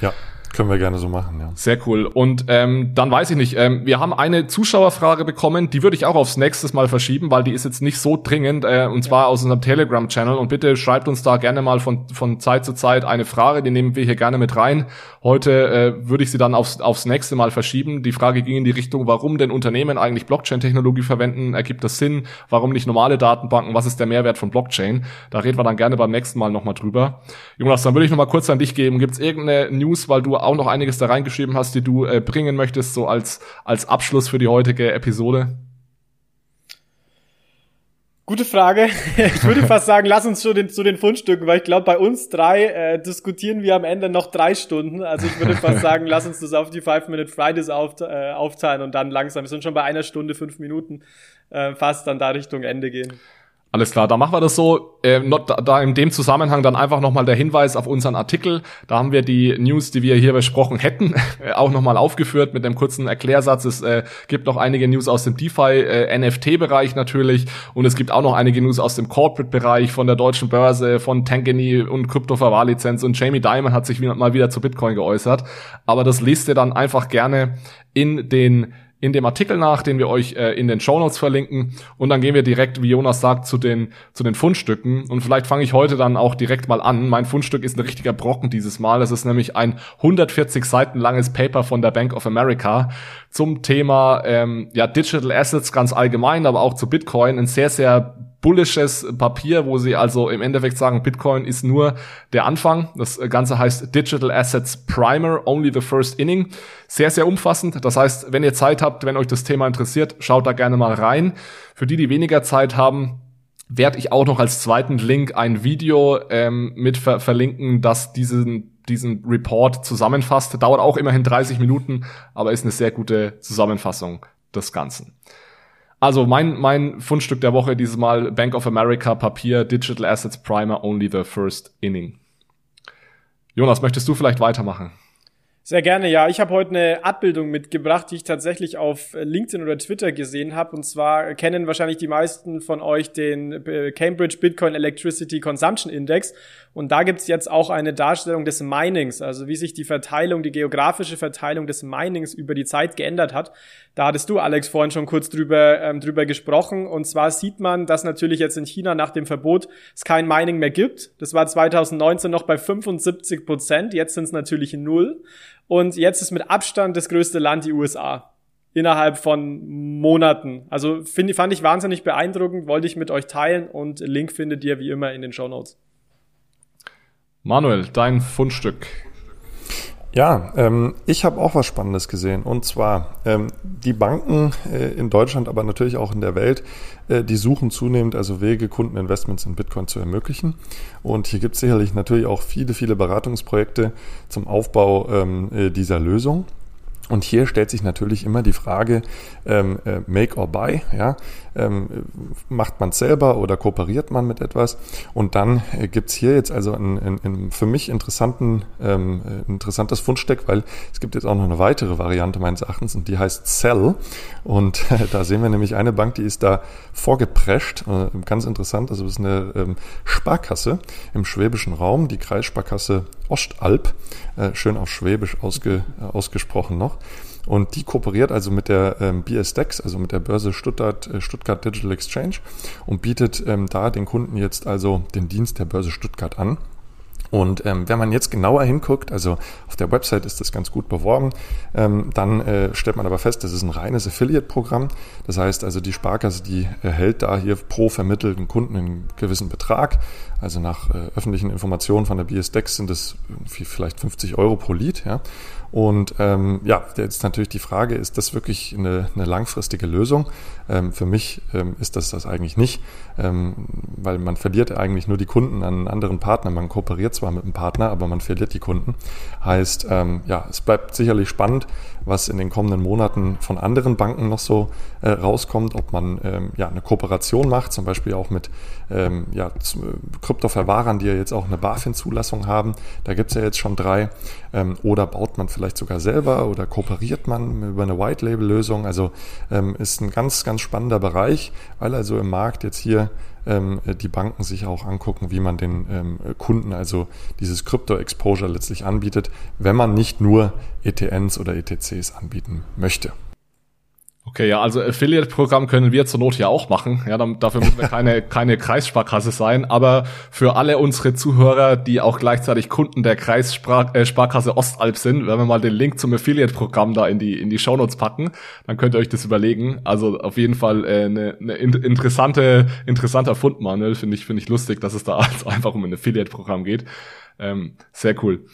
Ja, Können wir gerne so machen, ja. Sehr cool. Und ähm, dann weiß ich nicht, ähm, wir haben eine Zuschauerfrage bekommen, die würde ich auch aufs nächste Mal verschieben, weil die ist jetzt nicht so dringend, äh, und zwar aus unserem Telegram-Channel. Und bitte schreibt uns da gerne mal von, von Zeit zu Zeit eine Frage, die nehmen wir hier gerne mit rein. Heute äh, würde ich sie dann aufs, aufs nächste Mal verschieben. Die Frage ging in die Richtung, warum denn Unternehmen eigentlich Blockchain-Technologie verwenden? Ergibt das Sinn? Warum nicht normale Datenbanken? Was ist der Mehrwert von Blockchain? Da reden wir dann gerne beim nächsten Mal nochmal drüber. Jonas, dann würde ich nochmal kurz an dich geben. Gibt es irgendeine News, weil du auch noch einiges da reingeschrieben hast, die du äh, bringen möchtest, so als, als Abschluss für die heutige Episode? Gute Frage. Ich würde fast sagen, lass uns zu den, zu den Fundstücken, weil ich glaube, bei uns drei äh, diskutieren wir am Ende noch drei Stunden. Also ich würde fast sagen, lass uns das auf die Five-Minute Fridays auf, äh, aufteilen und dann langsam, wir sind schon bei einer Stunde, fünf Minuten, äh, fast dann da Richtung Ende gehen. Alles klar, da machen wir das so. Äh, not, da in dem Zusammenhang dann einfach nochmal der Hinweis auf unseren Artikel. Da haben wir die News, die wir hier besprochen hätten, auch nochmal aufgeführt mit einem kurzen Erklärsatz. Es äh, gibt noch einige News aus dem DeFi-NFT-Bereich äh, natürlich und es gibt auch noch einige News aus dem Corporate-Bereich von der deutschen Börse, von Tangany und Krypto-Verwahrlizenz und Jamie Dimon hat sich wieder, mal wieder zu Bitcoin geäußert. Aber das lest ihr dann einfach gerne in den in dem Artikel nach, den wir euch äh, in den Show Notes verlinken. Und dann gehen wir direkt, wie Jonas sagt, zu den, zu den Fundstücken. Und vielleicht fange ich heute dann auch direkt mal an. Mein Fundstück ist ein richtiger Brocken dieses Mal. Es ist nämlich ein 140 Seiten langes Paper von der Bank of America zum Thema ähm, ja, Digital Assets ganz allgemein, aber auch zu Bitcoin. Ein sehr, sehr bullisches Papier, wo sie also im Endeffekt sagen, Bitcoin ist nur der Anfang. Das Ganze heißt Digital Assets Primer, Only the First Inning. Sehr, sehr umfassend. Das heißt, wenn ihr Zeit habt, wenn euch das Thema interessiert, schaut da gerne mal rein. Für die, die weniger Zeit haben, werde ich auch noch als zweiten Link ein Video ähm, mit ver verlinken, das diesen diesen Report zusammenfasst. Dauert auch immerhin 30 Minuten, aber ist eine sehr gute Zusammenfassung des Ganzen. Also mein, mein Fundstück der Woche dieses Mal Bank of America Papier Digital Assets Primer Only the First Inning. Jonas, möchtest du vielleicht weitermachen? Sehr gerne, ja. Ich habe heute eine Abbildung mitgebracht, die ich tatsächlich auf LinkedIn oder Twitter gesehen habe. Und zwar kennen wahrscheinlich die meisten von euch den äh, Cambridge Bitcoin Electricity Consumption Index. Und da gibt's jetzt auch eine Darstellung des Minings, also wie sich die Verteilung, die geografische Verteilung des Minings über die Zeit geändert hat. Da hattest du, Alex, vorhin schon kurz drüber, ähm, drüber gesprochen. Und zwar sieht man, dass natürlich jetzt in China nach dem Verbot es kein Mining mehr gibt. Das war 2019 noch bei 75 Prozent. Jetzt sind es natürlich null. Und jetzt ist mit Abstand das größte Land die USA. Innerhalb von Monaten. Also find, fand ich wahnsinnig beeindruckend, wollte ich mit euch teilen und Link findet ihr wie immer in den Show Notes. Manuel, dein Fundstück. Ja, ähm, ich habe auch was Spannendes gesehen. Und zwar ähm, die Banken äh, in Deutschland, aber natürlich auch in der Welt, äh, die suchen zunehmend also Wege, Kundeninvestments in Bitcoin zu ermöglichen. Und hier gibt es sicherlich natürlich auch viele, viele Beratungsprojekte zum Aufbau ähm, äh, dieser Lösung. Und hier stellt sich natürlich immer die Frage, ähm, äh, make or buy, ja, ähm, macht man selber oder kooperiert man mit etwas? Und dann äh, gibt's hier jetzt also ein, ein, ein für mich interessanten, ähm, äh, interessantes Fundstück, weil es gibt jetzt auch noch eine weitere Variante meines Erachtens und die heißt Cell. Und äh, da sehen wir nämlich eine Bank, die ist da vorgeprescht, äh, ganz interessant, also es ist eine ähm, Sparkasse im schwäbischen Raum, die Kreissparkasse Ostalb, äh, schön auf Schwäbisch ausge, äh, ausgesprochen noch. Und die kooperiert also mit der ähm, BSDEX, also mit der Börse Stuttgart, äh, Stuttgart Digital Exchange und bietet ähm, da den Kunden jetzt also den Dienst der Börse Stuttgart an. Und ähm, wenn man jetzt genauer hinguckt, also auf der Website ist das ganz gut beworben, ähm, dann äh, stellt man aber fest, das ist ein reines Affiliate-Programm. Das heißt also, die Sparkasse, die erhält da hier pro vermittelten Kunden einen gewissen Betrag. Also nach äh, öffentlichen Informationen von der BSDEX sind es vielleicht 50 Euro pro Lied. Ja? Und ähm, ja, jetzt natürlich die Frage, ist das wirklich eine, eine langfristige Lösung? Ähm, für mich ähm, ist das das eigentlich nicht, ähm, weil man verliert eigentlich nur die Kunden an einen anderen Partner. Man kooperiert zwar mit einem Partner, aber man verliert die Kunden. Heißt, ähm, ja, es bleibt sicherlich spannend, was in den kommenden Monaten von anderen Banken noch so äh, rauskommt, ob man ähm, ja eine Kooperation macht, zum Beispiel auch mit ähm, ja, Kryptoverwahrern, die ja jetzt auch eine BaFin-Zulassung haben. Da gibt es ja jetzt schon drei. Ähm, oder baut man vielleicht sogar selber oder kooperiert man über eine White-Label-Lösung. Also ähm, ist ein ganz, ganz spannender Bereich, weil also im Markt jetzt hier ähm, die Banken sich auch angucken, wie man den ähm, Kunden also dieses Krypto-Exposure letztlich anbietet, wenn man nicht nur ETNs oder ETCs anbieten möchte. Okay, ja, also Affiliate-Programm können wir zur Not ja auch machen. Ja, dann, dafür müssen wir keine, keine Kreissparkasse sein. Aber für alle unsere Zuhörer, die auch gleichzeitig Kunden der Kreissparkasse äh, Ostalb sind, wenn wir mal den Link zum Affiliate-Programm da in die, in die Shownotes packen, dann könnt ihr euch das überlegen. Also auf jeden Fall äh, eine, eine interessante, interessanter Fund, Manuel. Finde ich, finde ich lustig, dass es da einfach um ein Affiliate-Programm geht. Ähm, sehr cool.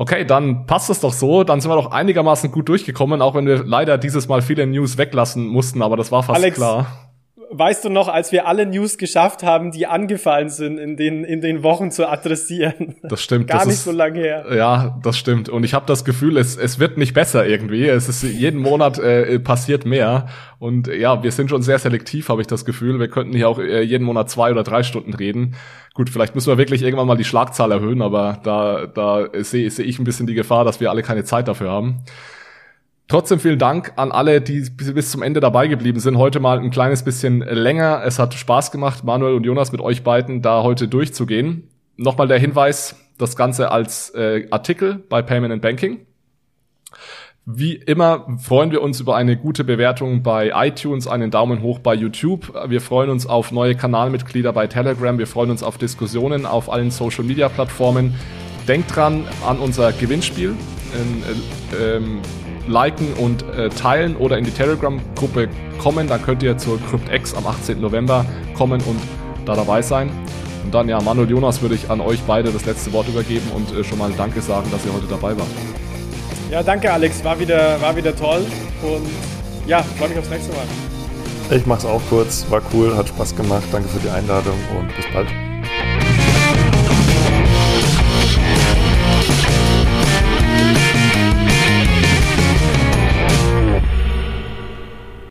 Okay, dann passt es doch so. Dann sind wir doch einigermaßen gut durchgekommen, auch wenn wir leider dieses Mal viele News weglassen mussten, aber das war fast Alex, klar. Weißt du noch, als wir alle News geschafft haben, die angefallen sind, in den, in den Wochen zu adressieren? Das stimmt. Gar das nicht ist, so lange her. Ja, das stimmt. Und ich habe das Gefühl, es, es wird nicht besser irgendwie. Es ist jeden Monat äh, passiert mehr. Und ja, wir sind schon sehr selektiv, habe ich das Gefühl. Wir könnten hier auch äh, jeden Monat zwei oder drei Stunden reden. Gut, vielleicht müssen wir wirklich irgendwann mal die Schlagzahl erhöhen, aber da, da sehe seh ich ein bisschen die Gefahr, dass wir alle keine Zeit dafür haben. Trotzdem vielen Dank an alle, die bis zum Ende dabei geblieben sind. Heute mal ein kleines bisschen länger. Es hat Spaß gemacht, Manuel und Jonas mit euch beiden da heute durchzugehen. Nochmal der Hinweis, das Ganze als äh, Artikel bei Payment and Banking. Wie immer freuen wir uns über eine gute Bewertung bei iTunes, einen Daumen hoch bei YouTube. Wir freuen uns auf neue Kanalmitglieder bei Telegram. Wir freuen uns auf Diskussionen auf allen Social Media Plattformen. Denkt dran an unser Gewinnspiel. Ähm, äh, ähm, liken und äh, teilen oder in die Telegram-Gruppe kommen. Dann könnt ihr zur CryptX am 18. November kommen und da dabei sein. Und dann, ja, Manuel Jonas, würde ich an euch beide das letzte Wort übergeben und äh, schon mal Danke sagen, dass ihr heute dabei wart. Ja, danke Alex, war wieder, war wieder toll und ja, freue mich aufs nächste Mal. Ich mach's auch kurz, war cool, hat Spaß gemacht, danke für die Einladung und bis bald.